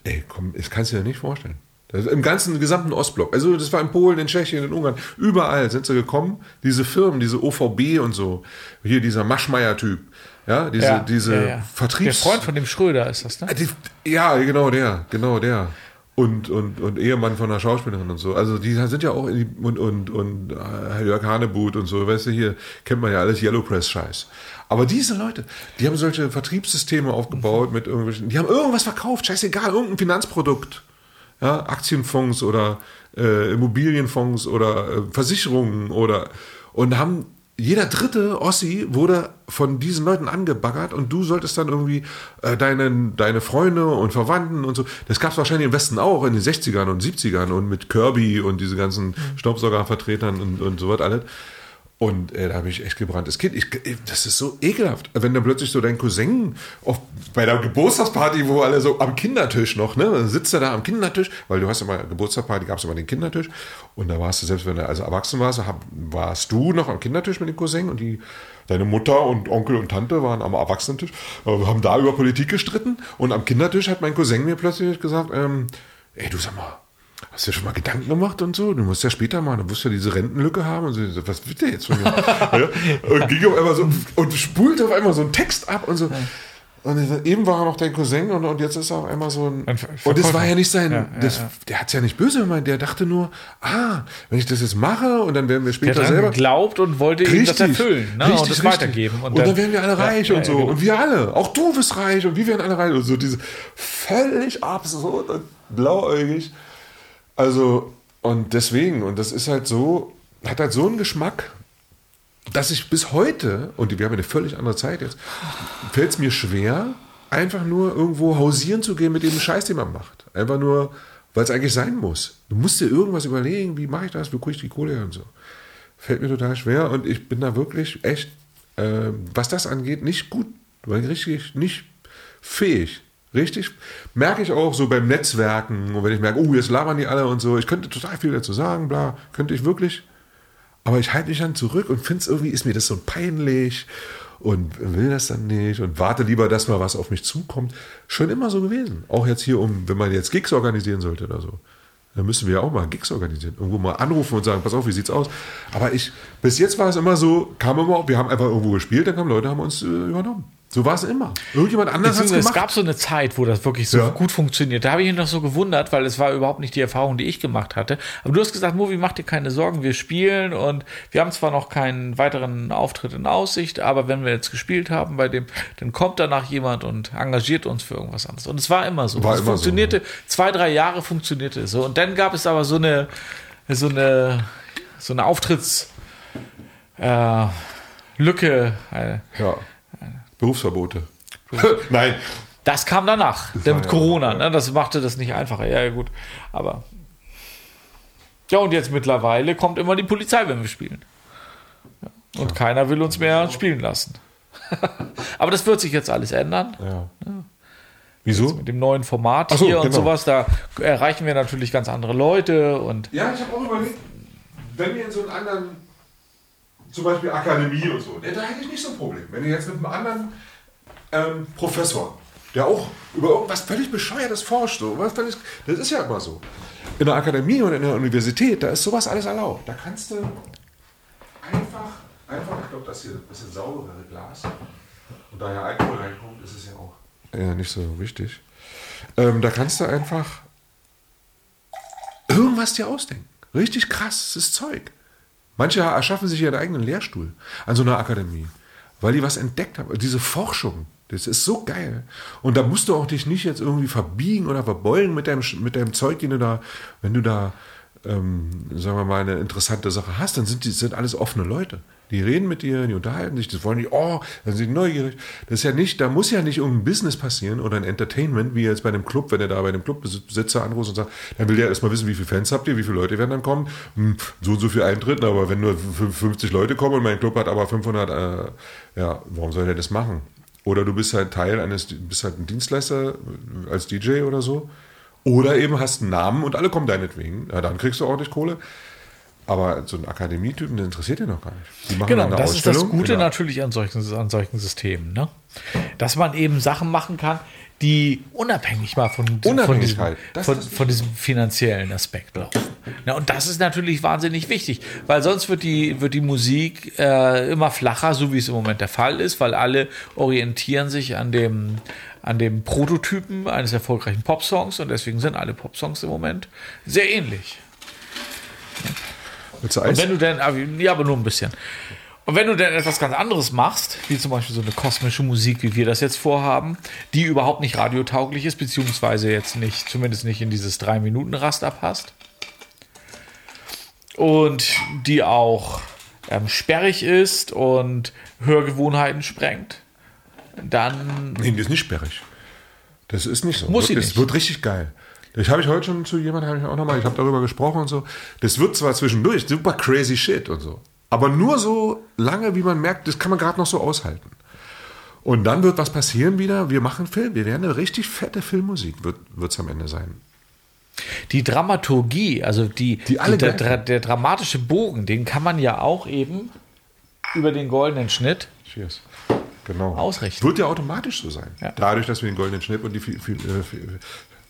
ey, komm, das kannst du dir nicht vorstellen. Das, Im ganzen gesamten Ostblock. Also das war in Polen, in Tschechien, in Ungarn. Überall sind sie gekommen. Diese Firmen, diese OVB und so. Hier dieser Maschmeyer-Typ. Ja, diese, diese Vertriebs... Der Freund von dem Schröder ist das, ne? Ah, die, ja, genau der, genau der. Und, und, und Ehemann von einer Schauspielerin und so. Also die sind ja auch in die, und, und, und äh, Jörg Hanebut und so, weißt du, hier kennt man ja alles Yellow Press Scheiß. Aber diese Leute, die haben solche Vertriebssysteme aufgebaut mit irgendwelchen, die haben irgendwas verkauft, scheißegal, irgendein Finanzprodukt. Ja, Aktienfonds oder äh, Immobilienfonds oder äh, Versicherungen oder und haben jeder dritte Ossi wurde von diesen Leuten angebaggert und du solltest dann irgendwie äh, deine, deine Freunde und Verwandten und so. Das gab es wahrscheinlich im Westen auch in den 60ern und 70ern und mit Kirby und diese ganzen Staubsaugervertretern und, und so was alles. Und äh, da habe ich echt gebranntes Kind. Ich, das ist so ekelhaft. Wenn dann plötzlich so dein Cousin auf, bei der Geburtstagsparty, wo alle so am Kindertisch noch, ne, dann sitzt er da am Kindertisch, weil du hast immer Geburtstagsparty, gab es immer den Kindertisch. Und da warst du, selbst wenn du also erwachsen warst, hab, warst du noch am Kindertisch mit dem Cousin und die, deine Mutter und Onkel und Tante waren am Erwachsenentisch, äh, haben da über Politik gestritten. Und am Kindertisch hat mein Cousin mir plötzlich gesagt, ähm, ey, du sag mal, Hast du dir schon mal Gedanken gemacht und so? Du musst ja später mal, du musst ja diese Rentenlücke haben. Und so, was wird der jetzt von mir? ja, und ging auf einmal so und spulte auf einmal so einen Text ab und so. Und eben war er noch dein Cousin und, und jetzt ist er auf einmal so ein. Ein und das war ja nicht sein. Ja, ja, das, ja. Der hat es ja nicht böse gemeint. Der dachte nur, ah, wenn ich das jetzt mache und dann werden wir Der später hat selber. geglaubt und wollte ihm das erfüllen ne? und das weitergeben. Und, dann, werden wir alle reich und so. genau. Und wir alle. Auch du bist reich und wir werden alle reich. Und so diese völlig absurd und blauäugig. Also, Und deswegen, und das ist halt so, hat halt so einen Geschmack, dass ich bis heute, und wir haben eine völlig andere Zeit jetzt, fällt es mir schwer, einfach nur irgendwo hausieren zu gehen mit dem Scheiß, den man macht. Einfach nur, weil es eigentlich sein muss. Du musst dir irgendwas überlegen, wie mache ich das, wie kriege ich die Kohle her und so. Fällt mir total schwer und ich bin da wirklich echt, äh, was das angeht, nicht gut, weil richtig nicht fähig. Richtig, merke ich auch so beim Netzwerken und wenn ich merke, oh, jetzt labern die alle und so, ich könnte total viel dazu sagen, bla, könnte ich wirklich, aber ich halte mich dann zurück und finde es irgendwie, ist mir das so peinlich und will das dann nicht und warte lieber, dass mal was auf mich zukommt. Schon immer so gewesen. Auch jetzt hier um, wenn man jetzt Gigs organisieren sollte oder so. Dann müssen wir ja auch mal Gigs organisieren. Irgendwo mal anrufen und sagen, pass auf, wie sieht's aus? Aber ich, bis jetzt war es immer so, kam immer, wir haben einfach irgendwo gespielt, dann kamen Leute, haben uns äh, übernommen. So war es immer. Irgendjemand anders hat es gemacht. Es gab so eine Zeit, wo das wirklich so ja. gut funktioniert. Da habe ich mich noch so gewundert, weil es war überhaupt nicht die Erfahrung, die ich gemacht hatte. Aber du hast gesagt, Movi, mach dir keine Sorgen, wir spielen und wir haben zwar noch keinen weiteren Auftritt in Aussicht, aber wenn wir jetzt gespielt haben bei dem, dann kommt danach jemand und engagiert uns für irgendwas anderes. Und es war immer so. War es immer funktionierte, so, zwei, drei Jahre funktionierte es so. Und dann gab es aber so eine, so eine, so eine Auftritts, äh, Lücke. Äh, ja. Berufsverbote. Nein. Das kam danach, das mit Corona. Ja, ne? Das machte das nicht einfacher. Ja, gut. Aber. Ja, und jetzt mittlerweile kommt immer die Polizei, wenn wir spielen. Und ja. keiner will uns mehr spielen lassen. Aber das wird sich jetzt alles ändern. Ja. Wieso? Jetzt mit dem neuen Format so, hier genau. und sowas, da erreichen wir natürlich ganz andere Leute. Und ja, ich habe auch überlegt, wenn wir in so einen anderen, zum Beispiel Akademie und so, da hätte ich nicht so ein Problem. Wenn ihr jetzt mit einem anderen ähm, Professor, der auch über irgendwas völlig Bescheuertes forscht. So, was völlig, das ist ja immer so. In der Akademie und in der Universität, da ist sowas alles erlaubt. Da kannst du einfach, einfach, ich glaube, das hier ein bisschen sauberere Glas. Und da ja Alkohol reinkommt, ist es ja auch ja, nicht so wichtig. Ähm, da kannst du einfach irgendwas dir ausdenken. Richtig krasses Zeug. Manche erschaffen sich ihren eigenen Lehrstuhl an so einer Akademie, weil die was entdeckt haben. Diese Forschung, das ist so geil. Und da musst du auch dich nicht jetzt irgendwie verbiegen oder verbeulen mit deinem, mit deinem Zeug, den du da, wenn du da, ähm, sagen wir mal, eine interessante Sache hast, dann sind die sind alles offene Leute. Die reden mit dir, die unterhalten sich, das wollen die, oh, dann sind die neugierig. Das ist ja nicht, da muss ja nicht irgendein Business passieren oder ein Entertainment, wie jetzt bei einem Club, wenn er da bei einem Clubbesitzer anruft und sagt, dann will der erstmal wissen, wie viele Fans habt ihr, wie viele Leute werden dann kommen, hm, so und so viel Eintritt, aber wenn nur 50 Leute kommen und mein Club hat aber 500, äh, ja, warum soll der das machen? Oder du bist halt Teil eines, bist halt ein Dienstleister als DJ oder so. Oder eben hast einen Namen und alle kommen deinetwegen. Ja, dann kriegst du ordentlich Kohle. Aber so ein Akademietypen, der interessiert dir noch gar nicht. Die machen genau, das ist das Gute natürlich an solchen, an solchen Systemen. Ne? Dass man eben Sachen machen kann, die unabhängig mal von, von, diesem, von, von diesem finanziellen Aspekt laufen. Ja, und das ist natürlich wahnsinnig wichtig, weil sonst wird die, wird die Musik äh, immer flacher, so wie es im Moment der Fall ist, weil alle orientieren sich an dem, an dem Prototypen eines erfolgreichen Popsongs und deswegen sind alle Popsongs im Moment sehr ähnlich. Willst du Und Eis? wenn du denn, ja, aber nur ein bisschen. Und wenn du denn etwas ganz anderes machst, wie zum Beispiel so eine kosmische Musik, wie wir das jetzt vorhaben, die überhaupt nicht radiotauglich ist, beziehungsweise jetzt nicht, zumindest nicht in dieses 3-Minuten-Raster passt, und die auch ähm, sperrig ist und Hörgewohnheiten sprengt, dann Nee, die ist nicht sperrig. Das ist nicht so. Muss sie das nicht. wird richtig geil. Das habe ich heute schon zu jemandem, habe ich auch nochmal, ich habe darüber gesprochen und so. Das wird zwar zwischendurch super crazy shit und so, aber nur so lange, wie man merkt, das kann man gerade noch so aushalten. Und dann wird was passieren wieder, wir machen Film, wir werden eine richtig fette Filmmusik, wird es am Ende sein. die Dramaturgie, also die, Die geil. der, der dramatische Bogen, den kann man ja auch eben über den goldenen Schnitt Cheers. Genau. Ausrichten. Wird ja automatisch so sein. Ja. Dadurch, dass wir den goldenen Schnitt und die Fi- Fi- äh, Fi-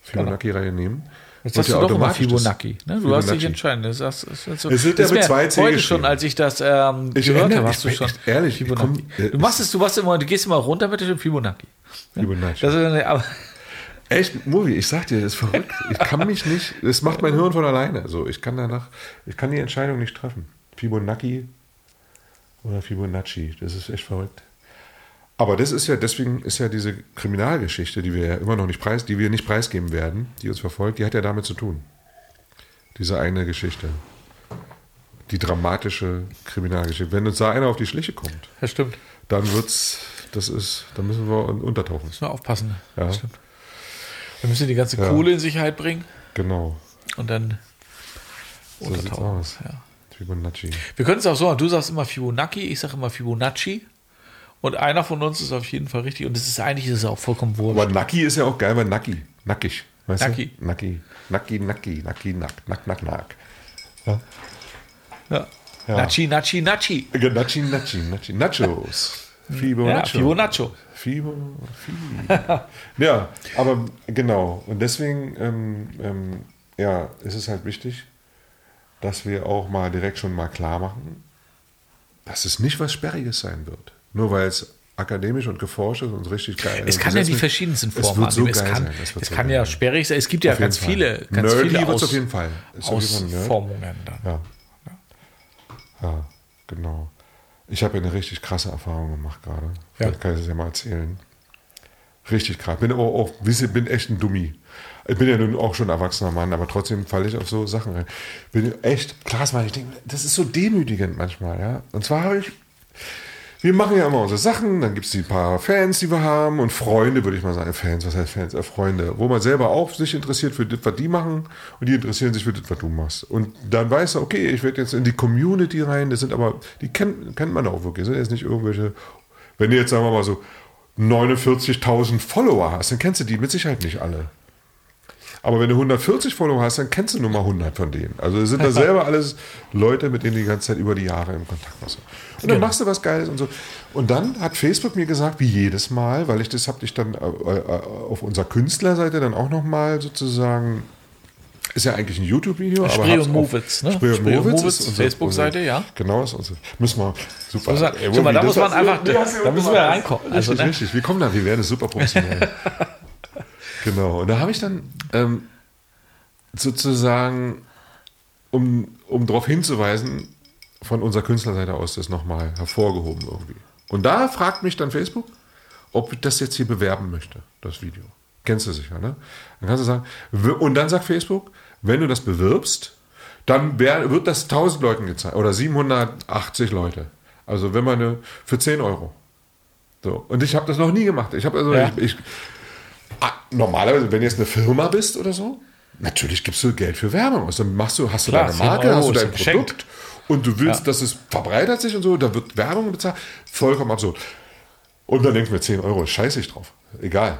Fibonacci-Reihe nehmen. Jetzt hast ja du doch immer Fibonacci. Ne? Du hast dich entscheiden. Das, das, das, das, Es ja das mit wär zwei C Heute schon, als ich das ähm, Ich gehört erinnere habe, hast du schon ehrlich, Fibonacci. komm, äh, du machst es, du warst immer, du gehst immer runter mit dem Fibonacci. Fibonacci. Das ist, eine- aber, Echt, Movie, ich sag dir, das ist verrückt. Ich kann mich nicht, das macht mein Hirn von alleine. Also ich kann danach, ich kann die Entscheidung nicht treffen. Fibonacci oder Fibonacci, das ist echt verrückt. Aber das ist ja, deswegen ist ja diese Kriminalgeschichte, die wir ja immer noch nicht preis, die wir nicht preisgeben werden, die uns verfolgt, die hat ja damit zu tun. Diese eine Geschichte. Die dramatische Kriminalgeschichte. Wenn uns da einer auf die Schliche kommt, Das stimmt. dann wird's, das ist, dann müssen wir untertauchen. Müssen wir aufpassen. Ja. Das stimmt. Wir müssen die ganze Ja. Kohle in Sicherheit bringen Genau. und dann So sieht's untertauchen. aus. Ja. Fibonacci. Wir können es auch so machen. Du sagst immer Fibonacci, ich sage immer Fibonacci. Und einer von uns ist auf jeden Fall richtig. Und es ist eigentlich ist es auch vollkommen wurscht. Aber Nacki ist ja auch geil, weil Nacki. Nackig. Weißt Nacki. du? Nacki. Nacki, Nacki, Nacki, Nack, Nack, Nack, Nack. Ja. Ja. Nachi, Nachi, Nachi. Nachi, Nachi, Nachi. Nachos. Fibo Ja, Nacho. Fibonacci. Fibo, Fi. ja, aber genau. Und deswegen, ähm, ähm, ja, ist es halt wichtig, dass wir auch mal direkt schon mal klar machen, dass es nicht was Sperriges sein wird. Nur weil es akademisch und geforscht ist und richtig geil Es kann ja die verschiedensten Es Formen wird so. Es kann. Es es so kann ja sperrig sein. Es gibt ja ganz Fall. viele, ganz Nerdy viele Aus, auf jeden Fall. Ist. Ausformungen dann. Ja. Ja, genau. Ich habe ja eine richtig krasse Erfahrung gemacht gerade. Vielleicht kann ich das ja mal erzählen. Richtig krass. Bin, auch, auch, bin echt ein Dummi. Ich bin ja nun auch schon ein erwachsener Mann, aber trotzdem falle ich auf so Sachen rein. Bin echt weil ich denke, das ist so demütigend manchmal, ja. Und zwar habe ich, wir machen ja immer unsere Sachen, dann gibt es die paar Fans, die wir haben und Freunde, würde ich mal sagen. Fans, was heißt Fans? Äh, Freunde, wo man selber auch sich interessiert für das, was die machen und die interessieren sich für das, was du machst. Und dann weißt du, okay, ich werde jetzt in die Community rein, das sind aber, die kennt, kennt man auch wirklich, das sind jetzt nicht irgendwelche, wenn du jetzt, sagen wir mal so, 49.000 Follower hast, dann kennst du die mit Sicherheit nicht alle. Aber wenn du 140 Follower hast, dann kennst du nur mal 100 von denen. Also es sind da selber alles Leute, mit denen du die ganze Zeit über die Jahre im Kontakt warst. Und dann machst du was Geiles und so. Und dann hat Facebook mir gesagt, wie jedes Mal, weil ich das habe ich dann äh, äh, auf unserer Künstlerseite dann auch nochmal sozusagen, ist ja eigentlich ein YouTube-Video. aber Spree und Mowitz, ne? Spree und Spree unsere- Facebook-Seite, ja. Genau, ist unsere. Müssen wir, super. Muss man- Ey, guck mal, da muss man einfach- da müssen wir reinkommen. Richtig, Also, ne? richtig. Wir kommen da, wir werden es super professionell. genau. Und da habe ich dann ähm, sozusagen, um, um darauf hinzuweisen, von unserer Künstlerseite aus das nochmal hervorgehoben irgendwie. Und da fragt mich dann Facebook, ob ich das jetzt hier bewerben möchte, das Video. Kennst du sicher, ne? Dann kannst du sagen, und dann sagt Facebook, wenn du das bewirbst, dann wird das 1000 Leuten gezeigt oder 780 Leute. Also wenn man eine, für 10 Euro. So. Und ich habe das noch nie gemacht. Ich habe also, Ja. ich, ich, normalerweise, wenn du jetzt eine Firma bist oder so, natürlich gibst du Geld für Werbung. Dann machst du, hast du Klar, deine 10 Marke, hast du ist dein. Produkt und du willst, Ja. dass es verbreitert sich und so, da wird Werbung bezahlt. Vollkommen absurd. Und dann denke ich mir, 10 Euro, scheiße ich drauf. Egal,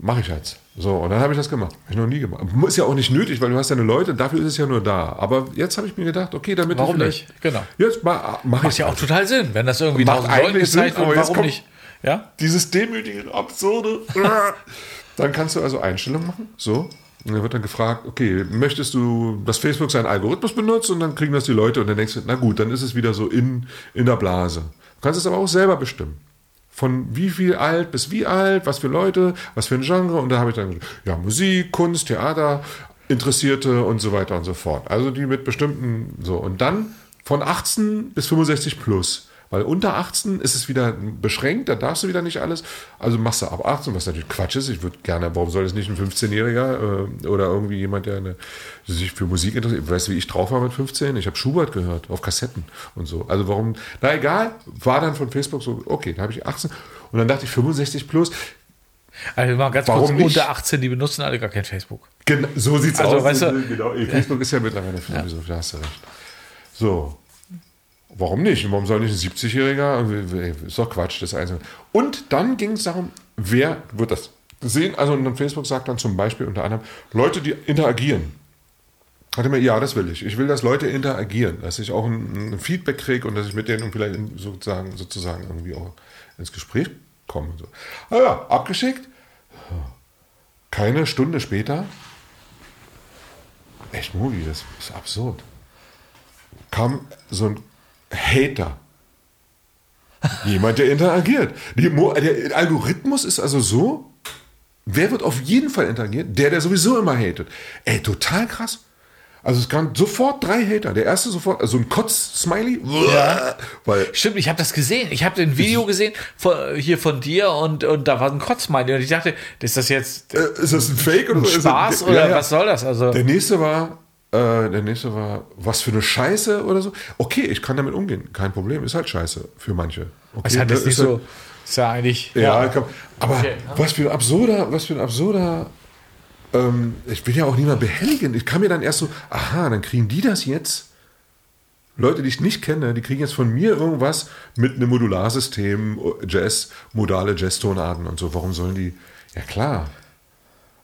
mache ich jetzt. So, und dann habe ich das gemacht. Habe ich noch nie gemacht. Ist ja auch nicht nötig, weil du hast deine Leute, dafür ist es ja nur da. Aber jetzt habe ich mir gedacht, okay, damit Warum ich nicht? Genau. Jetzt mache ich Macht ja auch total Sinn, wenn das irgendwie 1000 Leuten gezeigt Sinn, wird, warum nicht? Ja? dieses demütige, absurde. dann kannst du also Einstellungen machen. So. Und dann wird dann gefragt, okay, möchtest du, dass Facebook seinen Algorithmus benutzt und dann kriegen das die Leute und dann denkst du, na gut, dann ist es wieder so in, in der Blase. Du kannst es aber auch selber bestimmen. Von wie viel alt bis wie alt, was für Leute, was für ein Genre. Und da habe ich dann, ja, Musik, Kunst, Theater, Interessierte und so weiter und so fort. Also die mit bestimmten, so. Und dann von 18 bis 65 plus. Weil unter 18 ist es wieder beschränkt, da darfst du wieder nicht alles. Also machst du ab 18, was natürlich Quatsch ist. Ich würde gerne, warum soll das nicht ein 15-Jähriger äh, oder irgendwie jemand, der eine, sich für Musik interessiert? Weißt du, wie ich drauf war mit 15? Ich habe Schubert gehört, auf Kassetten und so. Also warum, na egal, war dann von Facebook so, okay, da habe ich 18. Und dann dachte ich 65 plus. Also mal ganz Warum kurz, unter 18, die benutzen alle gar kein Facebook. Genau, so sieht's Also, aus. weißt du- genau, Facebook ist ja mittlerweile sowieso, da hast du recht. So. Warum nicht? Warum soll nicht ein 70-Jähriger? Ist doch Quatsch, das Einzelne. Und dann ging es darum, wer wird das sehen? Also und Facebook sagt dann zum Beispiel unter anderem Leute, die interagieren. Hat er mir, ja, das will ich. Ich will, dass Leute interagieren, dass ich auch ein, ein Feedback kriege und dass ich mit denen vielleicht sozusagen, sozusagen irgendwie auch ins Gespräch komme. und So. Ah ja, abgeschickt. Keine Stunde später, echt Mogi, das ist absurd, kam so ein Hater. Jemand, der interagiert. Der Algorithmus ist also so, wer wird auf jeden Fall interagieren? Der, der sowieso immer hatet. Ey, total krass. Also es kamen sofort drei Hater. Der erste sofort, also ein Kotz-Smiley. Weil Stimmt, ich habe das gesehen. Ich habe ein Video gesehen von, hier von dir und, und da war ein Kotzmeile. Und ich dachte, ist das jetzt äh, ist das ein Fake oder ein ist das- Spaß Ja, oder ja. was soll das? Also, Der nächste war, Äh, der nächste war, was für eine Scheiße oder so. Okay, ich kann damit umgehen. Kein Problem. Ist halt scheiße für manche. Okay, Es hat jetzt nicht ist halt- so. Ist ja eigentlich. Ja, komm. aber Okay, ja. was für ein absurder, was für ein absurder. Ähm, ich will ja auch niemand behelligen. Ich kann mir dann erst so, aha, dann kriegen die das jetzt. Leute, die ich nicht kenne, die kriegen jetzt von mir irgendwas mit einem Modularsystem, Jazz, modale Jazztonarten und so. Warum sollen die? Ja klar.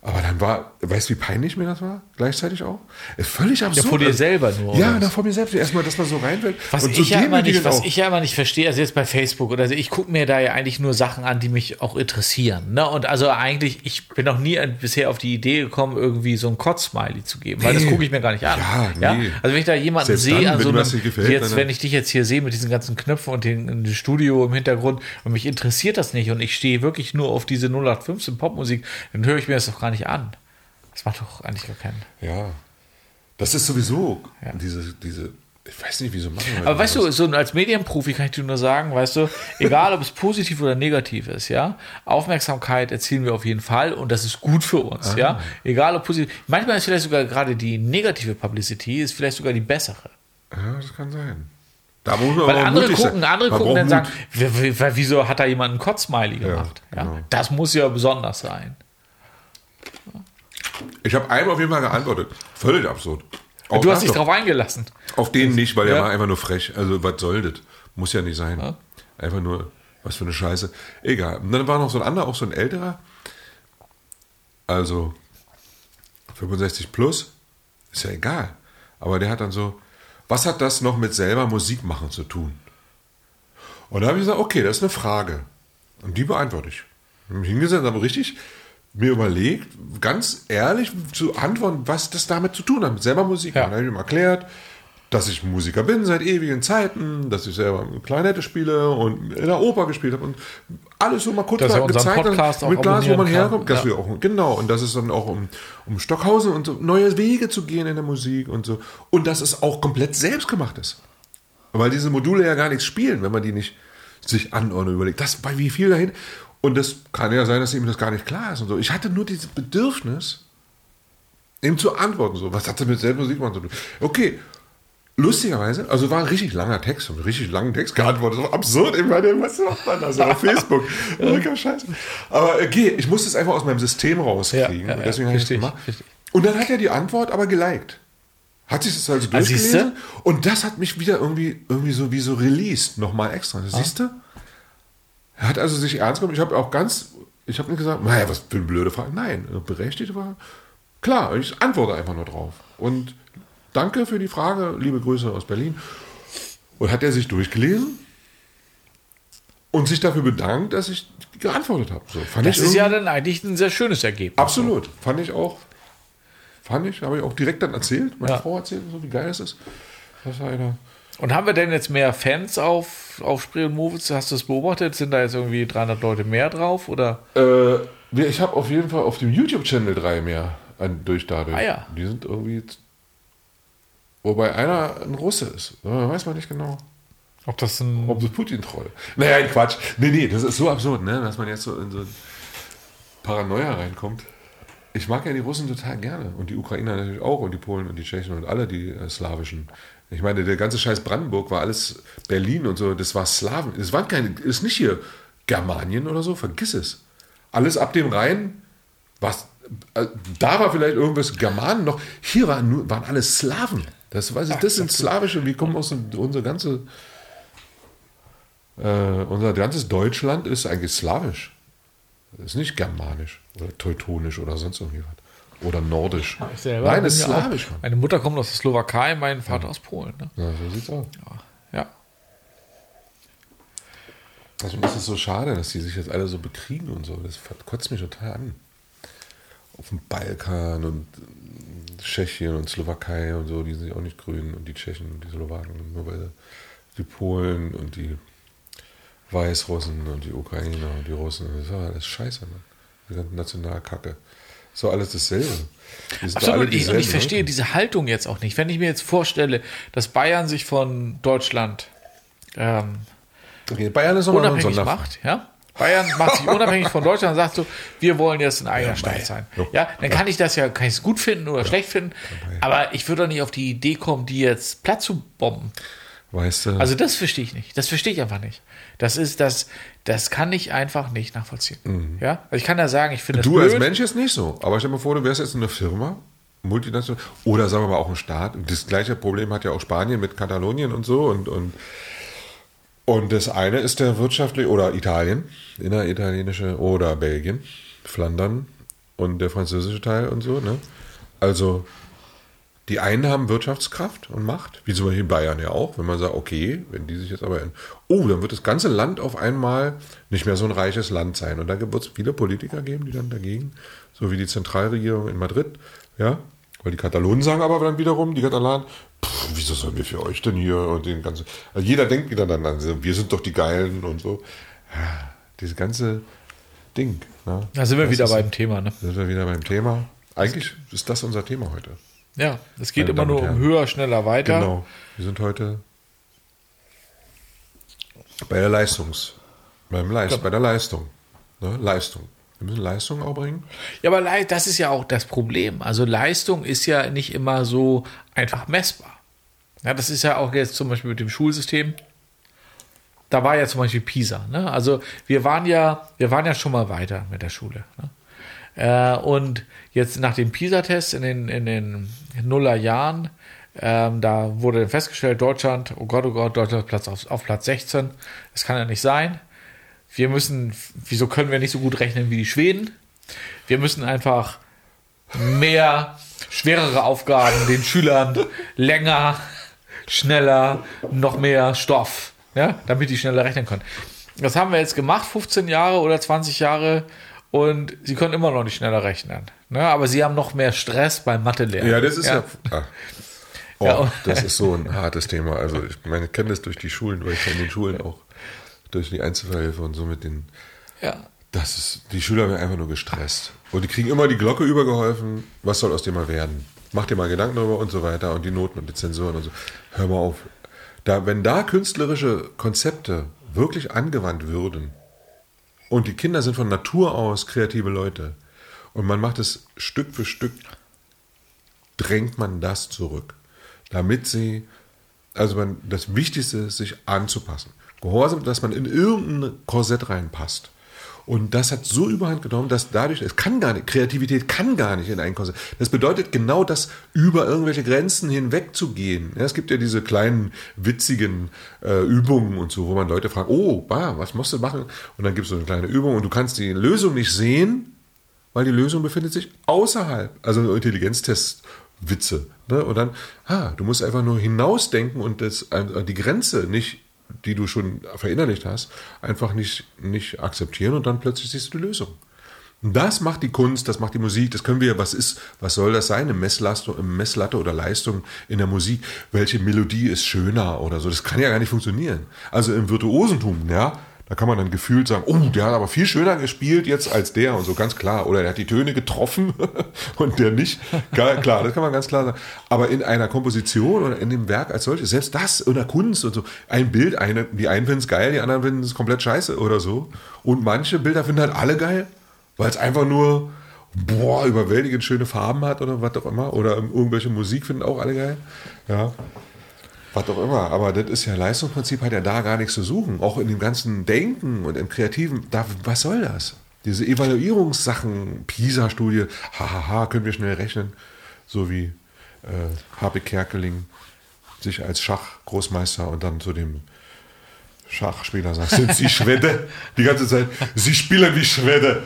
Aber dann war, weißt du, wie peinlich mir das war? Gleichzeitig auch? Ist völlig absurd. vor dir selber nur, Ja, na, vor mir selbst. Erstmal, dass man so reinfällt. Was, und so ich ja immer nicht, was auch. ich ja immer nicht verstehe, also jetzt bei Facebook oder so, ich gucke mir da ja eigentlich nur Sachen an, die mich auch interessieren. Ne? Und also eigentlich, ich bin noch nie bisher auf die Idee gekommen, irgendwie so ein Kotz-Smiley zu geben, weil das gucke ich mir gar nicht an. Ja, nee. Also wenn ich da jemanden Selbst sehe, dann, an wenn so einem, gefällt, jetzt, wenn ich dich jetzt hier sehe mit diesen ganzen Knöpfen und dem, dem Studio im Hintergrund und mich interessiert das nicht und ich stehe wirklich nur auf diese 0815 Popmusik, dann höre ich mir das doch gar nicht an. Das macht doch eigentlich gar keinen. Ja. Das ist sowieso Ja. diese, diese, ich weiß nicht, wieso machen wir Aber weißt du, so als Medienprofi kann ich dir nur sagen, weißt du, egal ob es positiv oder negativ ist, ja, Aufmerksamkeit erzielen wir auf jeden Fall und das ist gut für uns, Ah. ja. Egal ob positiv. Manchmal ist vielleicht sogar gerade die negative Publicity ist vielleicht sogar die bessere. Ja, das kann sein. Da muss man Weil aber andere gucken, sein. andere Man gucken dann sagen, Mut. w- wieso hat da jemand einen Kotzmiley gemacht? Ja, genau. Das muss ja besonders sein. Ich habe einem auf jeden Fall geantwortet. Völlig absurd. Auch du hast dich drauf eingelassen. Auf den nicht, weil der Ja. war einfach nur frech. Also, was soll das? Muss ja nicht sein. Ja. Einfach nur, was für eine Scheiße. Egal. Und dann war noch so ein anderer, auch so ein älterer. Also 65 plus. Ist ja egal. Aber der hat dann so, was hat das noch mit selber Musik machen zu tun? Und da habe ich gesagt, okay, das ist eine Frage. Und die beantworte ich. Ich habe mich hingesetzt, aber richtig mir überlegt, ganz ehrlich zu antworten, was das damit zu tun hat, mit selber Musik. Ja. Dann habe ich ihm erklärt, dass ich Musiker bin seit ewigen Zeiten, dass ich selber Klarinette spiele und in der Oper gespielt habe und alles so mal kurz gezeigt Podcast hat, auch mit Glas, wo man kann. herkommt, dass Ja. wir auch, genau, und dass es dann auch um, um Stockhausen und so neue Wege zu gehen in der Musik und so. Und dass es auch komplett selbst gemacht ist. Weil diese Module ja gar nichts spielen, wenn man die nicht sich anordnet und überlegt. Das bei wie viel dahin. Und das kann ja sein, dass ihm das gar nicht klar ist und so. Ich hatte nur dieses Bedürfnis, ihm zu antworten. So, was hat das mit Selbstmusik machen zu tun? Okay, lustigerweise, also war ein richtig langer Text, einen richtig langen Text geantwortet. Das war absurd. Ich meine, was macht man da so auf Facebook? Mega Scheiße. Aber okay, ich musste es einfach aus meinem System rauskriegen. Ja, ja, und deswegen ja, habe ich ich, gemacht. Und dann hat er die Antwort aber geliked. Hat sich das also Ah, durchgelesen. und das hat mich wieder irgendwie, irgendwie so wie so released, nochmal extra. Siehst du? Er hat also sich ernst genommen. Ich habe auch ganz, ich habe nicht gesagt, naja, was für eine blöde Frage. Nein, berechtigt war, klar, ich antworte einfach nur drauf. Und danke für die Frage, liebe Grüße aus Berlin. Und hat er sich durchgelesen und sich dafür bedankt, dass ich geantwortet habe. So, fand Das ich ist ja dann eigentlich ein sehr schönes Ergebnis. Absolut. Fand ich auch. Fand ich, habe ich auch direkt dann erzählt, meine Ja. Frau erzählt, so wie geil es ist. Das war einer. Und haben wir denn jetzt mehr Fans auf, auf Spree und Mowitz? Hast du es beobachtet? Sind da jetzt irgendwie 300 Leute mehr drauf? Oder? Äh, ich habe auf jeden Fall auf dem YouTube-Channel drei mehr an, durch dadurch. Ah, ja. Die sind irgendwie. Wobei einer ein Russe ist. Ja, weiß man nicht genau. Ob das ein. Ob das Putin-Troll. Naja, Quatsch. Nee, nee, das ist so absurd, ne? dass man jetzt so in so Paranoia reinkommt. Ich mag ja die Russen total gerne und die Ukrainer natürlich auch und die Polen und die Tschechen und alle die äh, slawischen. Ich meine, der ganze Scheiß Brandenburg war alles Berlin und so, das war Slawen. Das waren keine, ist nicht hier Germanien oder so, vergiss es. Alles ab dem Rhein, was, äh, da war vielleicht irgendwas Germanen noch. Hier waren, nur, waren alles Slawen. Das, weiß ich, das sind slawische, wir kommen aus unsere ganze äh, unser ganzes Deutschland ist eigentlich slawisch. Das ist nicht germanisch oder teutonisch oder sonst irgendwie was. Oder nordisch. Ich selber Nein, bin ist ja slawisch. Auch, meine Mutter kommt aus der Slowakei, mein Vater aus Polen. Ne? Ja, so sieht's aus. Ja. Also das ist so schade, dass die sich jetzt alle so bekriegen und so. Das kotzt mich total an. Auf dem Balkan und äh, Tschechien und Slowakei und so, die sind ja auch nicht grün und die Tschechen und die Slowaken, nur weil die Polen und die Weißrussen und die Ukrainer und die Russen, das war alles scheiße, Mann. Die ganze Nationalkacke. So alles dasselbe. Absolut. Ich, und ich verstehe Leute. diese Haltung jetzt auch nicht. Wenn ich mir jetzt vorstelle, dass Bayern sich von Deutschland ähm, Okay, Bayern ist unabhängig macht, ja, Bayern macht sich unabhängig von Deutschland und sagt so, wir wollen jetzt ein eigener Staat sein. Ja, dann kann ich das ja, kann ich es gut finden oder schlecht finden, aber ich würde doch nicht auf die Idee kommen, die jetzt platt zu bomben. Weißt du? Also das verstehe ich nicht. Das verstehe ich einfach nicht. Das ist das, das kann ich einfach nicht nachvollziehen. Ja, also ich kann ja sagen, ich finde das Mhm. du als. Mensch jetzt nicht so. Aber stell dir mal vor, du wärst jetzt eine Firma, multinational, oder sagen wir mal auch ein Staat. Das gleiche Problem hat ja auch Spanien mit Katalonien und so. Und, und, und das eine ist der wirtschaftliche, oder Italien, inneritalienische, oder Belgien, Flandern und der französische Teil und so. Ne? Also die einen haben Wirtschaftskraft und Macht, wie zum Beispiel in Bayern ja auch, wenn man sagt, okay, wenn die sich jetzt aber in, oh, dann wird das ganze Land auf einmal nicht mehr so ein reiches Land sein. Und da wird es viele Politiker geben, die dann dagegen, so wie die Zentralregierung in Madrid, ja, weil die Katalonen sagen aber dann wiederum, die Katalanen, pff, wieso sollen wir für euch denn hier und den ganzen, also jeder denkt wieder dann an, so, wir sind doch die Geilen und so. Ja, dieses ganze Ding. Ne? Da sind wir Das wieder beim Thema. Ne? Da sind wir wieder beim Thema. Eigentlich ist das unser Thema heute. Ja, es geht immer nur um höher, schneller, weiter. Genau. Wir sind heute bei der Leistungs, beim Leist, bei der Leistung. Ne? Leistung. Wir müssen Leistung auch bringen. Ja, aber das ist ja auch das Problem. Also Leistung ist ja nicht immer so einfach messbar. Ja, das ist ja auch jetzt zum Beispiel mit dem Schulsystem. Da war ja zum Beispiel PISA. Ne? Also wir waren ja, wir waren ja schon mal weiter mit der Schule. Ne? Äh, und jetzt nach dem PISA-Test in den, in den Nullerjahren, ähm, da wurde festgestellt, Deutschland, oh Gott, oh Gott, Deutschland Platz auf, auf Platz 16. Das kann ja nicht sein. Wir müssen, wieso können wir nicht so gut rechnen wie die Schweden? Wir müssen einfach mehr schwerere Aufgaben den Schülern länger, schneller, noch mehr Stoff, ja, damit die schneller rechnen können. Das haben wir jetzt gemacht, 15 Jahre oder 20 Jahre, und sie können immer noch nicht schneller rechnen. Ne? Aber sie haben noch mehr Stress beim Mathe-Lernen. Ja, das ist ja. ah. Oh, Ja. das ist so ein hartes Thema. Also ich meine, ich kenne das durch die Schulen, weil ich kenne den Schulen auch durch die Einzelverhilfe und so mit den. ja. Das ist, die Schüler werden einfach nur gestresst. Und die kriegen immer die Glocke übergeholfen, was soll aus dem mal werden? Mach dir mal Gedanken darüber und so weiter und die Noten und die Zensuren und so. Hör mal auf. Da, wenn da künstlerische Konzepte wirklich angewandt würden und die Kinder sind von Natur aus kreative Leute und man macht es Stück für Stück, drängt man das zurück, damit sie, also man, das Wichtigste ist, sich anzupassen. Gehorsam, dass man in irgendein Korsett reinpasst. Und das hat so überhand genommen, dass dadurch, es kann gar nicht, Kreativität kann gar nicht in ein Korsett. Das bedeutet genau das, über irgendwelche Grenzen hinweg zu gehen. Ja, es gibt ja diese kleinen, witzigen äh, Übungen und so, wo man Leute fragt, oh, bah, was musst du machen? Und dann gibt es so eine kleine Übung und du kannst die Lösung nicht sehen, weil die Lösung befindet sich außerhalb. Also Intelligenztest, Witze. Ne? Und dann, ah, du musst einfach nur hinausdenken und das, äh, die Grenze nicht, die du schon verinnerlicht hast, einfach nicht, nicht akzeptieren und dann plötzlich siehst du die Lösung. Das macht die Kunst, das macht die Musik, das können wir, was ist, was soll das sein, eine Messlatte, Messlatte oder Leistung in der Musik? Welche Melodie ist schöner oder so? Das kann ja gar nicht funktionieren. Also im Virtuosentum, ja, da kann man dann gefühlt sagen, oh, der hat aber viel schöner gespielt jetzt als der und so, ganz klar. Oder der hat die Töne getroffen und der nicht. Klar, das kann man ganz klar sagen. Aber in einer Komposition oder in dem Werk als solches, selbst das in der Kunst und so, ein Bild, eine, die einen finden es geil, die anderen finden es komplett scheiße oder so. Und manche Bilder finden halt alle geil, weil es einfach nur, boah, überwältigend schöne Farben hat oder was auch immer. Oder irgendwelche Musik finden auch alle geil. Ja. Was auch immer, aber das ist ja Leistungsprinzip, hat ja da gar nichts zu suchen. Auch in dem ganzen Denken und im Kreativen, da, was soll das? Diese Evaluierungssachen, PISA-Studie, hahaha, können wir schnell rechnen, so wie äh, Habe Kerkeling sich als Schachgroßmeister und dann zu dem Schachspieler sagt, sind Sie Schwede? Die ganze Zeit, Sie spielen wie Schwede.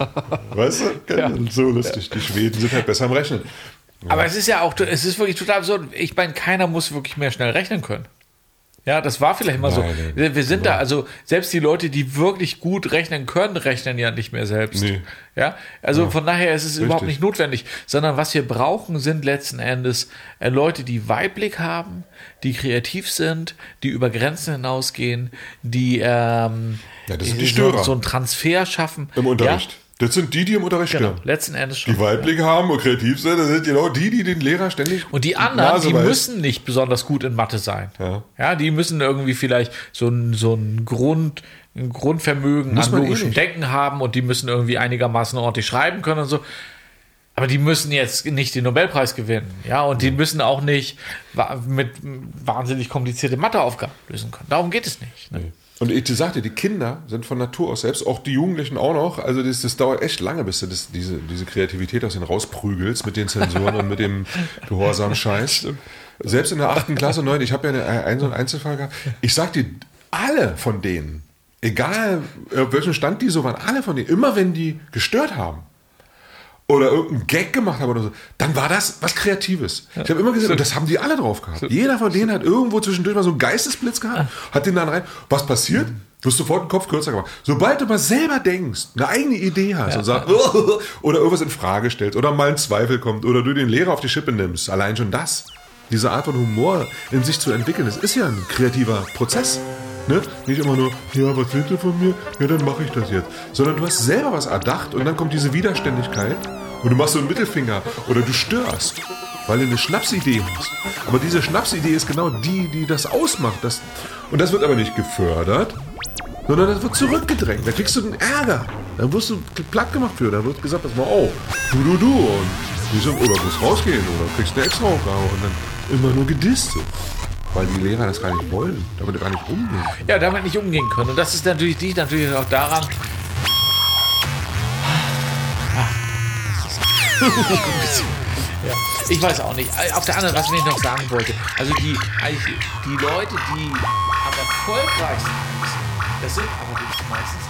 Weißt du? Ja. So lustig. Die Schweden sind halt besser am Rechnen. Aber es ist ja auch, es ist wirklich total absurd. Ich meine, keiner muss wirklich mehr schnell rechnen können. Ja, das war vielleicht mal so. Nein, nein. Wir, sind da, also selbst die Leute, die wirklich gut rechnen können, rechnen ja nicht mehr selbst. Nee. Ja, also von daher ist es überhaupt Richtig. nicht notwendig, sondern was wir brauchen, sind letzten Endes äh, Leute, die Weitblick haben, die kreativ sind, die über Grenzen hinausgehen, die, ähm, Ja, das sind die so, Störer. so einen Transfer schaffen. Im Unterricht. Ja, Das sind die, die im Unterricht genau, stören. letzten Endes schon. Die Weitblick haben und kreativ sind, das sind genau die, die den Lehrer ständig. Und die anderen, Nase die weiß. müssen nicht besonders gut in Mathe sein. Ja. ja, die müssen irgendwie vielleicht so ein, so ein Grund, ein Grundvermögen Muss an eh logischem nicht. Denken haben und die müssen irgendwie einigermaßen ordentlich schreiben können und so. Aber die müssen jetzt nicht den Nobelpreis gewinnen, ja, und die müssen auch nicht mit wahnsinnig komplizierte Matheaufgaben lösen können. Darum geht es nicht. Ne? Und ich sagte, die Kinder sind von Natur aus selbst, auch die Jugendlichen auch noch. Also das, das dauert echt lange, bis du das, diese, diese Kreativität aus ihnen rausprügelst mit den Zensuren und mit dem gehorsamen Scheiß. Selbst in der achten Klasse, neun, ich habe ja eine, einen, so einen Einzelfall gehabt. Ich sag dir, alle von denen, egal auf welchem Stand die so waren, alle von denen, immer wenn die gestört haben, oder irgendeinen Gag gemacht haben oder so, dann war das was Kreatives. Ich habe immer gesehen, und das haben die alle drauf gehabt. Jeder von denen hat irgendwo zwischendurch mal so einen Geistesblitz gehabt, hat den dann rein. Was passiert? Du hast sofort den Kopf kürzer gemacht. Sobald du mal selber denkst, eine eigene Idee hast und sagst, oder irgendwas in Frage stellst, oder mal ein Zweifel kommt, oder du den Lehrer auf die Schippe nimmst, allein schon das, diese Art von Humor in sich zu entwickeln, das ist ja ein kreativer Prozess. Ne? Nicht immer nur, ja, was willst du von mir? Ja, dann mache ich das jetzt. Sondern du hast selber was erdacht und dann kommt diese Widerständigkeit und du machst so einen Mittelfinger oder du störst, weil du eine Schnapsidee hast. Aber diese Schnapsidee ist genau die, die das ausmacht. Das, und das wird aber nicht gefördert, sondern das wird zurückgedrängt. Da kriegst du den Ärger. Da wirst du platt gemacht für. Da wird gesagt, pass mal auf, du, du, du. Und die sind, oder musst rausgehen oder kriegst eine extra Aufgabe und dann immer nur gedisst. Weil die Lehrer das gar nicht wollen, damit gar nicht umgehen. Ja, damit nicht umgehen können. Und das ist natürlich liegt natürlich auch daran. ja, ich weiß auch nicht. Auf der anderen, was ich noch sagen wollte, also die, die Leute, die am erfolgreichsten sind, das sind aber meistens